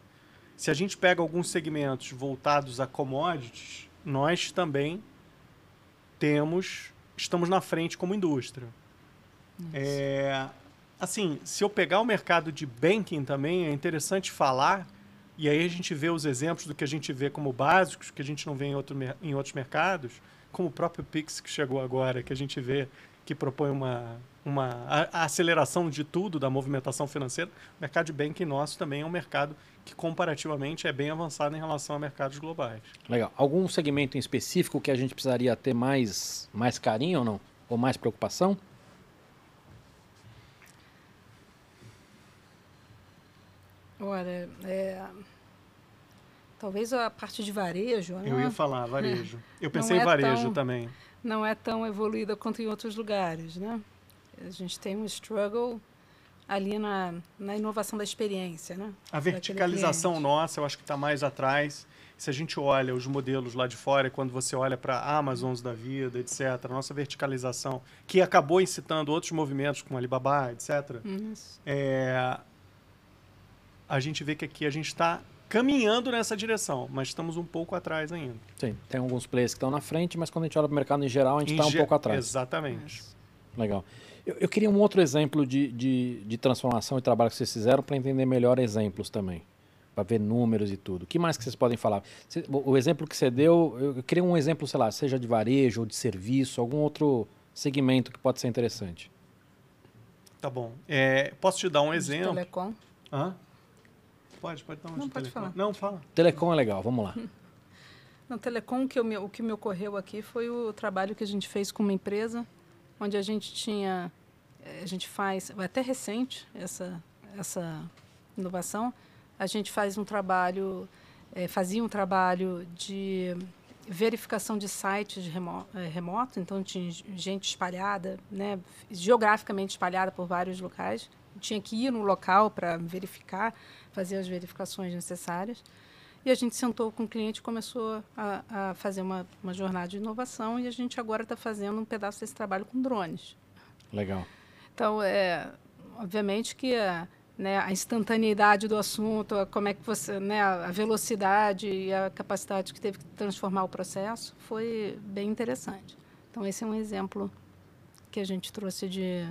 Se a gente pega alguns segmentos voltados a commodities, nós também temos, estamos na frente como indústria. É, assim, se eu pegar o mercado de banking também, é interessante falar, e aí a gente vê os exemplos do que a gente vê como básicos, que a gente não vê em, outro, em outros mercados, como o próprio Pix que chegou agora, que a gente vê que propõe uma, uma a, a aceleração de tudo da movimentação financeira. O mercado de banking nosso também é um mercado que comparativamente é bem avançado em relação a mercados globais. Legal. Algum segmento em específico que a gente precisaria ter mais, mais carinho ou não? Ou mais preocupação? Olha, é, talvez a parte de varejo Eu né, ia falar [laughs] varejo. Eu pensei em é varejo tão- também. não é tão evoluída quanto em outros lugares. Né? A gente tem um struggle ali na, na inovação da experiência. Né? A verticalização nossa, eu acho que está mais atrás. Se a gente olha os modelos lá de fora, e quando você olha para Amazons da vida, etc., a nossa verticalização, que acabou incitando outros movimentos, como Alibaba, etc., Isso. é, a gente vê que aqui a gente está caminhando nessa direção, mas estamos um pouco atrás ainda. Sim. Tem alguns players que estão na frente, mas quando a gente olha para o mercado em geral, a gente está um ge- pouco atrás. Exatamente. Legal. Eu, eu queria um outro exemplo de, de, de transformação e trabalho que vocês fizeram para entender melhor exemplos também. Para ver números e tudo. O que mais que vocês podem falar? Cê- o, exemplo que você deu, eu, queria um exemplo, sei lá, seja de varejo ou de serviço, algum outro segmento que pode ser interessante. Tá bom. É, posso te dar um De exemplo? Telecom. Hã? Pode, pode dar um Não, de pode telefone. falar. Não, fala. Telecom é legal, vamos lá. [laughs] No Telecom, o que, eu me- o que me ocorreu aqui foi o trabalho que a gente fez com uma empresa, onde a gente tinha, eh, a gente faz, é até recente essa, essa inovação, a gente faz um trabalho, eh, fazia um trabalho de verificação de sites remo, eh, remoto, então tinha gente espalhada, né, geograficamente espalhada por vários locais, tinha que ir no local para verificar, fazer as verificações necessárias. E a gente sentou com o cliente e começou a, a fazer uma, uma jornada de inovação e a gente agora está fazendo um pedaço desse trabalho com drones. Legal. Então, é, obviamente que a, né, a instantaneidade do assunto, a- como é que você, né, a a velocidade e a capacidade que teve que transformar o processo foi bem interessante. Então, esse é um exemplo que a gente trouxe de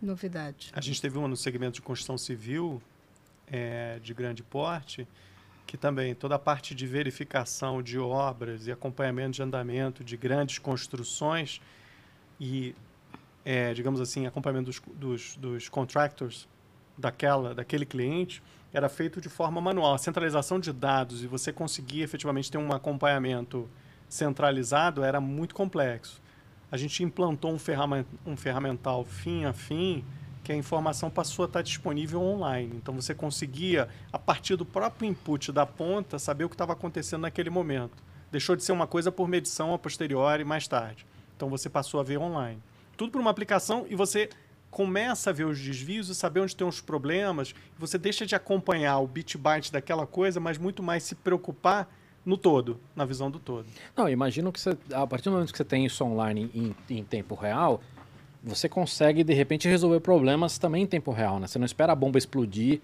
novidade. A gente teve uma no segmento de construção civil é, de grande porte, que também toda a parte de verificação de obras e acompanhamento de andamento de grandes construções e, é, digamos assim, acompanhamento dos, dos, dos contractors daquela, daquele cliente era feito de forma manual. A centralização de dados e você conseguir efetivamente ter um acompanhamento centralizado era muito complexo. A gente implantou um, ferramen- ferramental fim a fim que a informação passou a estar disponível online. Então você conseguia, a partir do próprio input da ponta, saber o que estava acontecendo naquele momento. Deixou de ser uma coisa por medição a posteriori mais tarde. Então você passou a ver online. Tudo por uma aplicação e você começa a ver os desvios e saber onde tem os problemas. Você deixa de acompanhar o bit byte daquela coisa, mas muito mais se preocupar no todo, na visão do todo. Não, imagino que você, a partir do momento que você tem isso online em, em tempo real, você consegue de repente resolver problemas também em tempo real, né? Você não espera a bomba explodir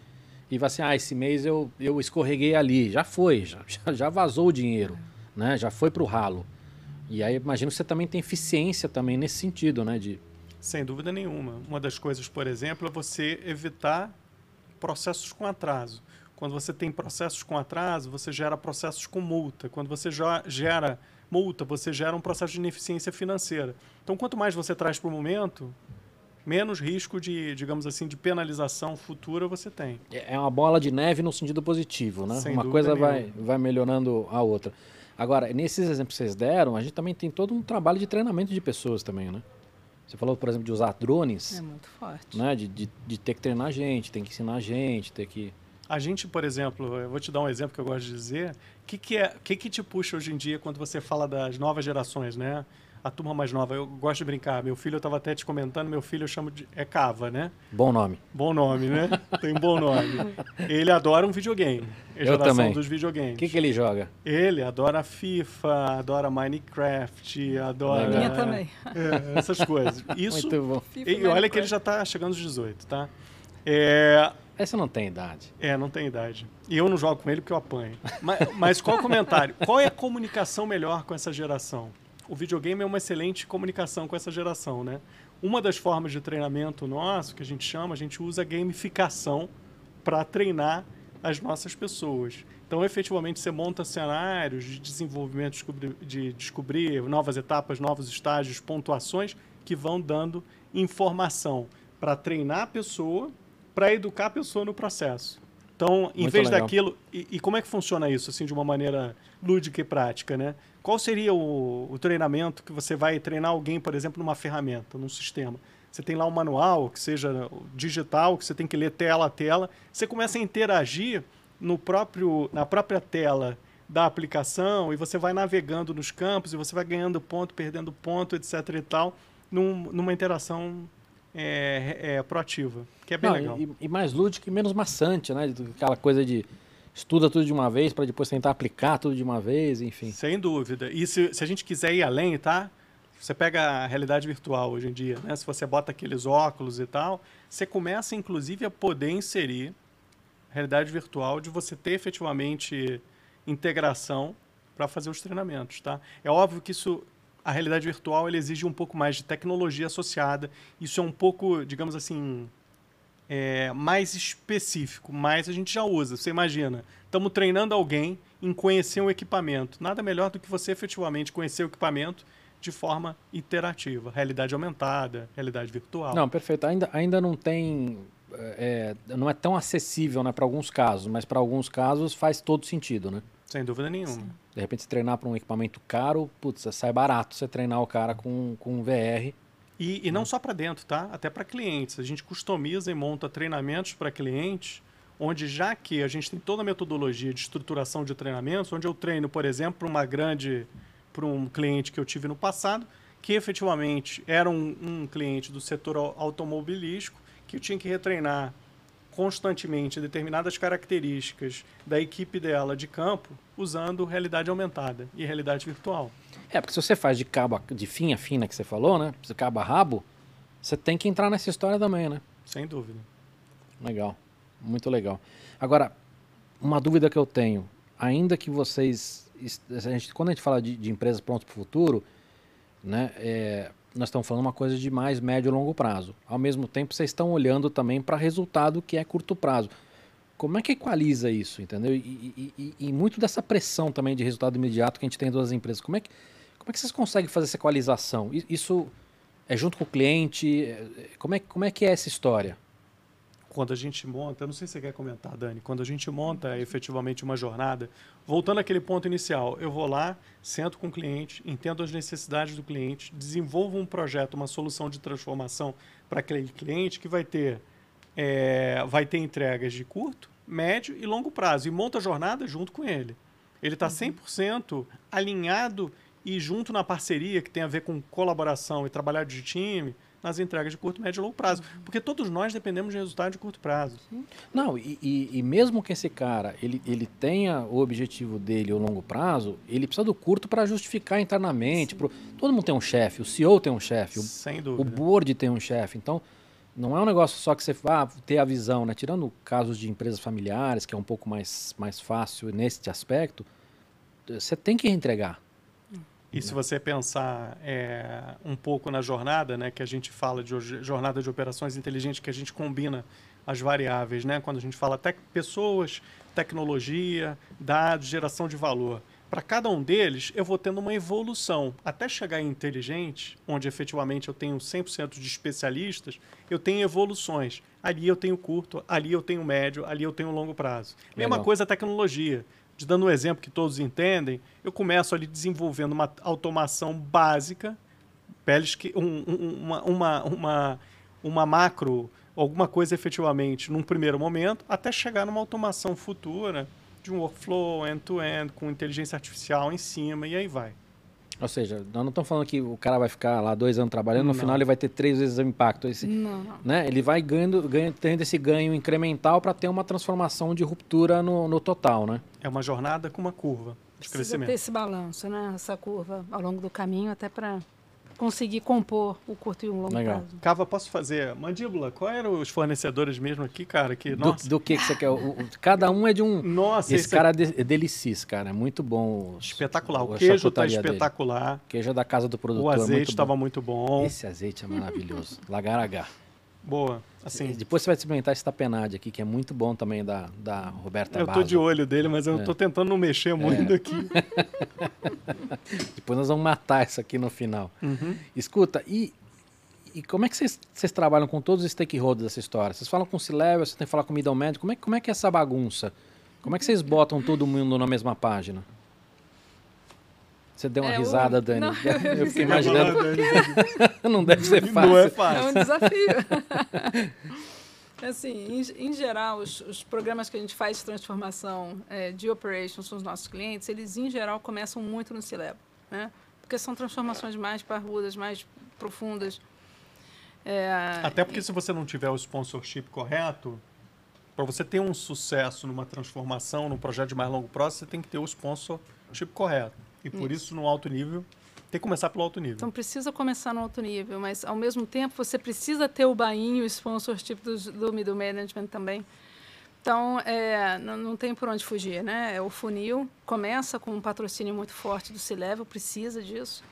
e vai assim, ah, esse mês eu, eu escorreguei ali, já foi, [laughs] já, já- vazou o dinheiro, né? Já foi pro ralo. E aí imagino que você também tem eficiência também nesse sentido, né? De, Sem dúvida nenhuma. Uma das coisas, por exemplo, é você evitar processos com atraso. Quando você tem processos com atraso, você gera processos com multa. Quando você já gera multa, você gera um processo de ineficiência financeira. Então, quanto mais você traz para o momento, menos risco de, digamos assim, de penalização futura você tem. é é uma bola de neve no sentido positivo, né? Sem uma coisa vai, vai melhorando a outra. Agora, nesses exemplos que vocês deram, a gente também tem todo um trabalho de treinamento de pessoas também, né? Você falou, por exemplo, de usar drones. É muito forte. né? De, de, de ter que treinar a gente, tem que ensinar a gente, ter que. A gente, por exemplo, eu vou te dar um exemplo que eu gosto de dizer. O que, que, é, o que, que te puxa hoje em dia quando você fala das novas gerações, né? A turma mais nova. Eu gosto de brincar. Meu filho, eu estava até te comentando, meu filho eu chamo de. É Cava, né? Bom nome. Bom nome, né? Tem um bom nome. Ele adora um videogame. É a Eu geração também. dos O videogames. que, que ele joga? Ele adora FIFA, adora Minecraft, adora. Minha também. É, essas coisas. [laughs] Isso. Muito bom. E olha que ele já está chegando aos 18, tá? É, Essa não tem idade. é, não tem idade. E eu não jogo com ele porque eu apanho. Mas, mas qual o comentário? Qual é a comunicação melhor com essa geração? O videogame é uma excelente comunicação com essa geração, né? Uma das formas de treinamento nosso, que a gente chama, a gente usa gamificação para treinar as nossas pessoas. Então, efetivamente, você monta cenários de desenvolvimento, de descobrir novas etapas, novos estágios, pontuações que vão dando informação para treinar a pessoa, para educar a pessoa no processo. Então, em Muito vez legal. daquilo. E, e como é que funciona isso, assim, de uma maneira lúdica e prática, né? Qual seria o, o treinamento que você vai treinar alguém, por exemplo, numa ferramenta, num sistema? Você tem lá um manual, que seja digital, que você tem que ler tela a tela. Você começa a interagir no próprio, na própria tela da aplicação e você vai navegando nos campos e você vai ganhando ponto, perdendo ponto, etc. e tal, num- numa interação é, é, proativa, que é bem Não, legal. e, e mais lúdico e menos maçante, né? Aquela coisa de estuda tudo de uma vez para depois tentar aplicar tudo de uma vez, enfim. Sem dúvida. E se, se a gente quiser ir além, tá? Você pega a realidade virtual hoje em dia, né? Se você bota aqueles óculos e tal, você começa inclusive a poder inserir realidade virtual de você ter efetivamente integração para fazer os treinamentos, tá? É óbvio que isso A realidade virtual exige um pouco mais de tecnologia associada. Isso é um pouco, digamos assim, é, mais específico, mas a gente já usa. Você imagina, estamos treinando alguém em conhecer um equipamento. Nada melhor do que você efetivamente conhecer o equipamento de forma interativa. Realidade aumentada, realidade virtual. Não, perfeito. Ainda, ainda não tem. É, não é tão acessível né, para alguns casos, mas para alguns casos faz todo sentido, né? Sem dúvida nenhuma. Sim. De repente, se treinar para um equipamento caro, putz, sai barato você treinar o cara com, com VR. E, e não só para dentro, tá? Até para clientes. A gente customiza e monta treinamentos para clientes, onde já que a gente tem toda a metodologia de estruturação de treinamentos, onde eu treino, por exemplo, para uma grande para um cliente que eu tive no passado, que efetivamente era um, um cliente do setor automobilístico, que eu tinha que retreinar constantemente determinadas características da equipe dela de campo usando realidade aumentada e realidade virtual. É, porque se você faz de cabo de fim a fina que você falou, né? De cabo a rabo, você tem que entrar nessa história também, né? Sem dúvida. Legal. Muito legal. Agora, uma dúvida que eu tenho, ainda que vocês a gente, quando a gente fala de, de empresas prontas para o futuro, né, é, nós estamos falando uma coisa de mais médio e longo prazo. Ao mesmo tempo, vocês estão olhando também para resultado que é curto prazo. Como é que equaliza isso, entendeu? E, e, e, e, muito dessa pressão também de resultado imediato que a gente tem em todas as empresas. Como é que, como é que vocês conseguem fazer essa equalização? Isso é junto com o cliente? É, como é, como é que é essa história? Quando a gente monta, eu não sei se você quer comentar, Dani, quando a gente monta efetivamente uma jornada, voltando àquele ponto inicial, eu vou lá, sento com o cliente, entendo as necessidades do cliente, desenvolvo um projeto, uma solução de transformação para aquele cliente que vai ter, é, vai ter entregas de curto, médio e longo prazo, e monta a jornada junto com ele. Ele está 100% uhum. alinhado e junto na parceria que tem a ver com colaboração e trabalhar de time, nas entregas de curto, médio e longo prazo. Porque todos nós dependemos de resultado de curto prazo. Não, e, e, e, mesmo que esse cara ele, ele tenha o objetivo dele o longo prazo, ele precisa do curto para justificar internamente. Pro, todo mundo tem um chefe, o CEO tem um chefe, o, o board tem um chefe. Então, não é um negócio só que você vá ter a visão, né? Tirando casos de empresas familiares, que é um pouco mais, mais fácil nesse aspecto, você tem que entregar. E se você pensar é, um pouco na jornada, né, que a gente fala de jornada de operações inteligentes, que a gente combina as variáveis, né, quando a gente fala tec pessoas, tecnologia, dados, geração de valor. Para cada um deles, eu vou tendo uma evolução. Até chegar em inteligente, onde efetivamente eu tenho 100% de especialistas, eu tenho evoluções. Ali eu tenho curto, ali eu tenho médio, ali eu tenho longo prazo. Legal. Mesma coisa a tecnologia de dando um exemplo que todos entendem, eu começo ali desenvolvendo uma automação básica, um, uma, uma, uma, uma macro, alguma coisa efetivamente num primeiro momento, até chegar numa automação futura de um workflow end-to-end, -end, com inteligência artificial em cima, e aí vai. Ou seja, nós não estamos falando que o cara vai ficar lá dois anos trabalhando, no não. final ele vai ter três vezes o impacto. Esse, não. Né? Ele vai ganhando, ganhando, tendo esse ganho incremental para ter uma transformação de ruptura no, no total, né? É uma jornada com uma curva de Precisa crescimento. ter esse balanço, né? Essa curva ao longo do caminho, até para conseguir compor o curto e o longo Legal. prazo. Cava, posso fazer mandíbula? Qual eram os fornecedores mesmo aqui, cara? Que, do, do que, que você quer? O, o, cada um é de um. Nossa, esse, esse cara é, é delicis, cara. É muito bom. Espetacular. O, queijo tá espetacular. Dele. Queijo é da casa do produtor. O azeite estava muito, muito, bom. Esse azeite é maravilhoso. [laughs] Lagar H. Boa. Assim. Depois você vai experimentar esse tapenade aqui, que é muito bom também da, da Roberta Eu tô de olho dele, mas eu é. tô tentando não mexer muito é. aqui. [laughs] Depois nós vamos matar isso aqui no final. Uhum. Escuta, e, e como é que vocês, vocês trabalham com todos os stakeholders dessa história? Vocês falam com C-Level, vocês têm que falar com middle management, como é, como é que é essa bagunça? Como é que vocês botam todo mundo na mesma página? Você deu uma é, risada, Dani. Não, eu, eu fiquei imaginando. [laughs] não deve ser fácil. [laughs] Não é fácil. É um desafio. [laughs] assim, em, em geral, os, os, programas que a gente faz de transformação é, de operations com os nossos clientes, eles, em geral, começam muito no C-Level. Né? Porque são transformações mais parrudas, mais profundas. É, Até porque, e... se você não tiver o sponsorship correto, para você ter um sucesso numa transformação, num projeto de mais longo prazo, você tem que ter o sponsorship correto. E por isso. isso, no alto nível, tem que começar pelo alto nível. Então precisa começar no alto nível, mas ao mesmo tempo você precisa ter o bainho, o sponsorship do, do middle management também. Então, é, não, não, tem por onde fugir, né? É o funil começa com um patrocínio muito forte do C-Level, precisa disso.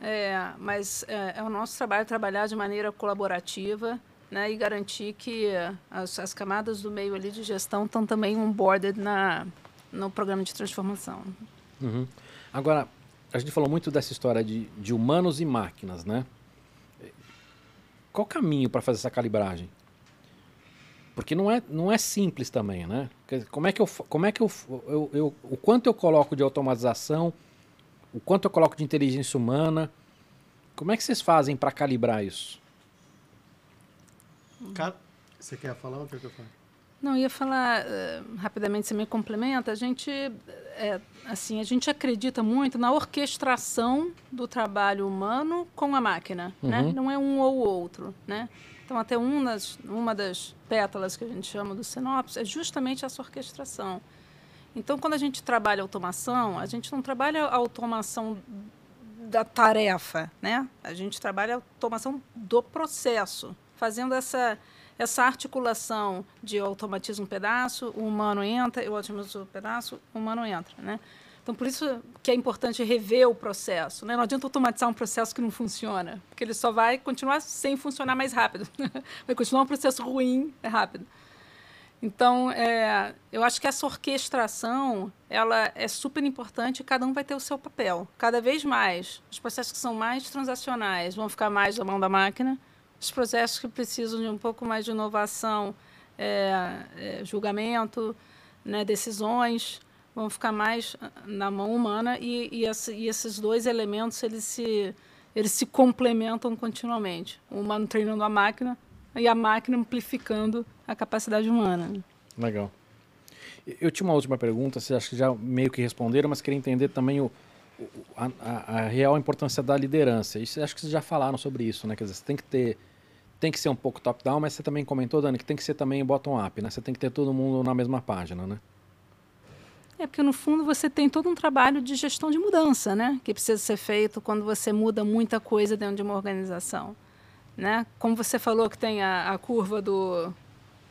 É, mas é, é, o nosso trabalho trabalhar de maneira colaborativa né, e garantir que as, as camadas do meio ali de gestão estão também onboarded na, no programa de transformação. Uhum. Agora, a gente falou muito dessa história de, de humanos e máquinas, né? Qual o caminho para fazer essa calibragem? Porque não é, não é simples também, né? Como é que eu, como é que eu, eu, eu, o quanto eu coloco de automatização, o quanto eu coloco de inteligência humana, como é que vocês fazem para calibrar isso? Você quer falar ou quer que eu fale? Não, ia falar uh, rapidamente, você me complementa. A gente, é, assim, a gente acredita muito na orquestração do trabalho humano com a máquina, né? uhum. né? Não é um ou outro, né? Então, até um das, uma das pétalas que a gente chama do sinopse é justamente essa orquestração. Então, quando a gente trabalha automação, a gente não trabalha a automação da tarefa, né? A gente trabalha a automação do processo, fazendo essa essa articulação de eu automatizo um pedaço, o humano entra, eu otimizo um pedaço, o humano entra, né? Então, por isso que é importante rever o processo. Né? Não adianta automatizar um processo que não funciona, porque ele só vai continuar sem funcionar mais rápido. [laughs] vai continuar um processo ruim, é rápido. Então, é, eu acho que essa orquestração ela é super importante e cada um vai ter o seu papel. Cada vez mais, os processos que são mais transacionais vão ficar mais na mão da máquina, os processos que precisam de um pouco mais de inovação, é, é, julgamento, né, decisões, vão ficar mais na mão humana e, e, essa, e, esses dois elementos eles se, eles se complementam continuamente. O humano treinando a máquina e a máquina amplificando a capacidade humana. Legal. Eu tinha uma última pergunta, vocês acho que já meio que responderam, mas queria entender também o, a, a, a, real importância da liderança. Isso acho que vocês já falaram sobre isso, né? Quer dizer, você tem que ter tem que ser um pouco top-down, mas você também comentou, Dani, que tem que ser também bottom-up, né? Você tem que ter todo mundo na mesma página, né? É porque no fundo você tem todo um trabalho de gestão de mudança, né? Que precisa ser feito quando você muda muita coisa dentro de uma organização, né? Como você falou que tem a, a curva do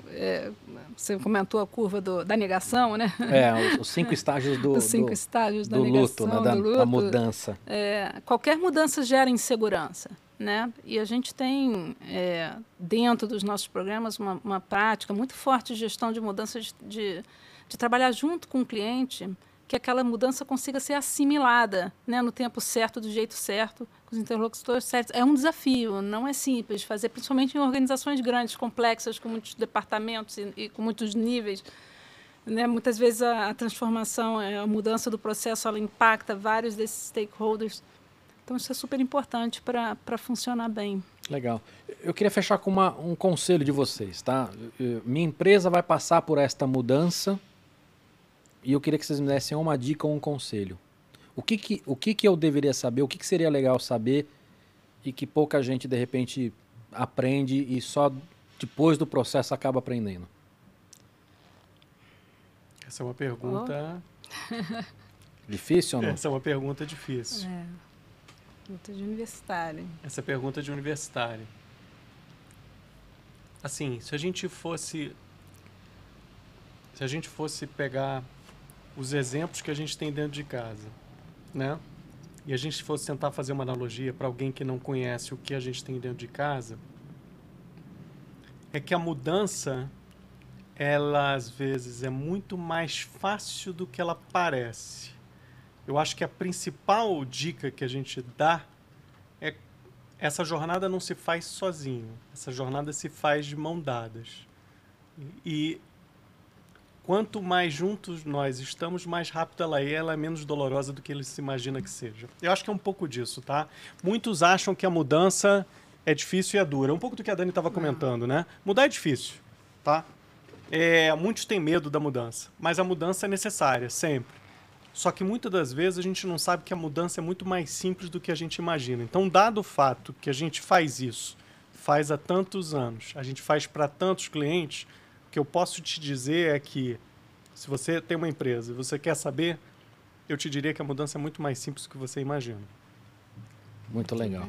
é, você comentou a curva do, da negação, né? É, os cinco estágios do, [laughs] os cinco do, estágios da do negação, luto, né? da, do luto. da mudança. É, qualquer mudança gera insegurança, né? E a gente tem é, dentro dos nossos programas uma, uma, prática muito forte de gestão de mudanças de, de, de trabalhar junto com o cliente que aquela mudança consiga ser assimilada né, no tempo certo, do jeito certo, com os interlocutores certos. É um desafio, não é simples fazer, principalmente em organizações grandes, complexas, com muitos departamentos e, e com muitos níveis. Né? Muitas vezes a, a, transformação, a mudança do processo, ela impacta vários desses stakeholders. Então, isso é super importante para funcionar bem. Legal. Eu queria fechar com uma, um conselho de vocês. Tá? Minha empresa vai passar por esta mudança e eu queria que vocês me dessem uma dica ou um conselho. O que que, o que, que eu deveria saber, o que, que seria legal saber e que pouca gente, de repente, aprende e só depois do processo acaba aprendendo? Essa é uma pergunta... Oh. [laughs] difícil ou não? Essa é uma pergunta difícil. É. Pergunta de universitário. Essa é pergunta de universitário. Assim, se a gente fosse... Se a gente fosse pegar os exemplos que a gente tem dentro de casa, né? E a gente fosse tentar fazer uma analogia para alguém que não conhece o que a gente tem dentro de casa, é que a mudança, ela às vezes é muito mais fácil do que ela parece. Eu acho que a principal dica que a gente dá é essa jornada não se faz sozinho, essa jornada se faz de mão dadas. E quanto mais juntos nós estamos, mais rápido ela é, ela é menos dolorosa do que ele se imagina que seja. Eu acho que é um pouco disso, tá? Muitos acham que a mudança é difícil e é dura. Um pouco do que a Dani estava comentando, né? Mudar é difícil, tá? É, muitos têm medo da mudança, mas a mudança é necessária, sempre. Só que muitas das vezes a gente não sabe que a mudança é muito mais simples do que a gente imagina. Então, dado o fato que a gente faz isso, faz há tantos anos, a gente faz para tantos clientes, que eu posso te dizer é que se você tem uma empresa e você quer saber, eu te diria que a mudança é muito mais simples do que você imagina. Muito legal.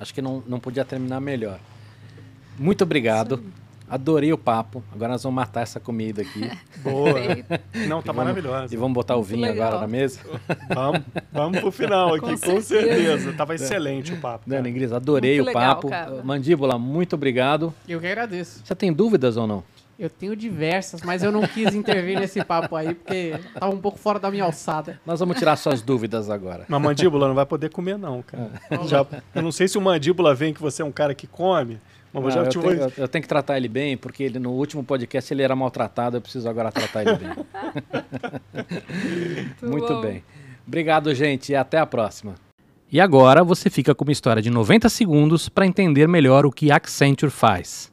Acho que não, não podia terminar melhor. Muito obrigado. Adorei o papo. Agora nós vamos matar essa comida aqui. [laughs] Boa. Não, tá maravilhosa. E vamos botar o vinho agora na mesa. Vamos, vamos pro final aqui, com, Com certeza. certeza. Tava excelente o papo. Dani Ingrid, adorei Muito o legal, papo. cara. Mandíbula, muito obrigado. Eu que agradeço. Você tem dúvidas ou não? Eu tenho diversas, mas eu não quis intervir nesse papo aí, porque tava um pouco fora da minha alçada. Nós vamos tirar suas dúvidas agora. Mas mandíbula não vai poder comer, não, cara. Já, eu não sei se o mandíbula vem que você é um cara que come, mas eu Não, já eu, te vou. tenho, eu- eu tenho que tratar ele bem, porque ele, no último podcast ele era maltratado, eu preciso agora tratar ele bem. [laughs] Muito bom. bem. Obrigado, gente, e até a próxima. E agora você fica com uma história de 90 segundos para entender melhor o que Accenture faz.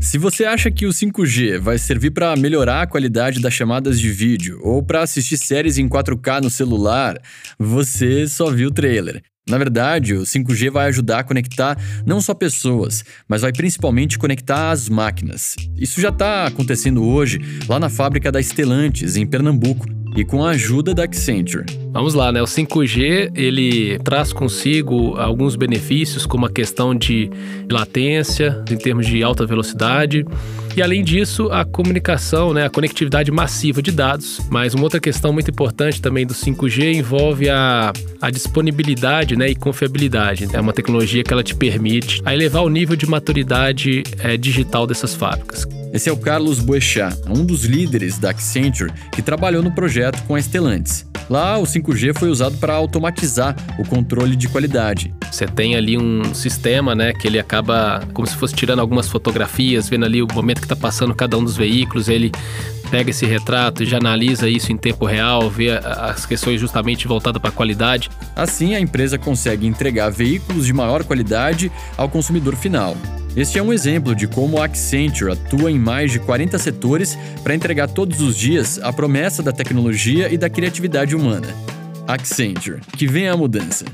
Se você acha que o 5G vai servir para melhorar a qualidade das chamadas de vídeo ou para assistir séries em 4K no celular, você só viu o trailer. Na verdade, o 5G vai ajudar a conectar não só pessoas, mas vai principalmente conectar as máquinas. Isso já está acontecendo hoje lá na fábrica da Stellantis, em Pernambuco, e com a ajuda da Accenture. Vamos lá, né? O 5G ele traz consigo alguns benefícios, como a questão de latência, em termos de alta velocidade, e além disso, a comunicação, né? a conectividade massiva de dados. Mas uma outra questão muito importante também do 5G envolve a, a disponibilidade né? e confiabilidade. É uma tecnologia que ela te permite a elevar o nível de maturidade eh, digital dessas fábricas. Esse é o Carlos Boechat, um dos líderes da Accenture que trabalhou no projeto com a Stellantis. Lá, o 5G foi usado para automatizar o controle de qualidade. Você tem ali um sistema, né, que ele acaba como se fosse tirando algumas fotografias, vendo ali o momento que está passando cada um dos veículos, ele pega esse retrato e já analisa isso em tempo real, vê as questões justamente voltadas para a qualidade. Assim, a empresa consegue entregar veículos de maior qualidade ao consumidor final. Este é um exemplo de como a Accenture atua em mais de 40 setores para entregar todos os dias a promessa da tecnologia e da criatividade humana. Accenture, que vem a mudança.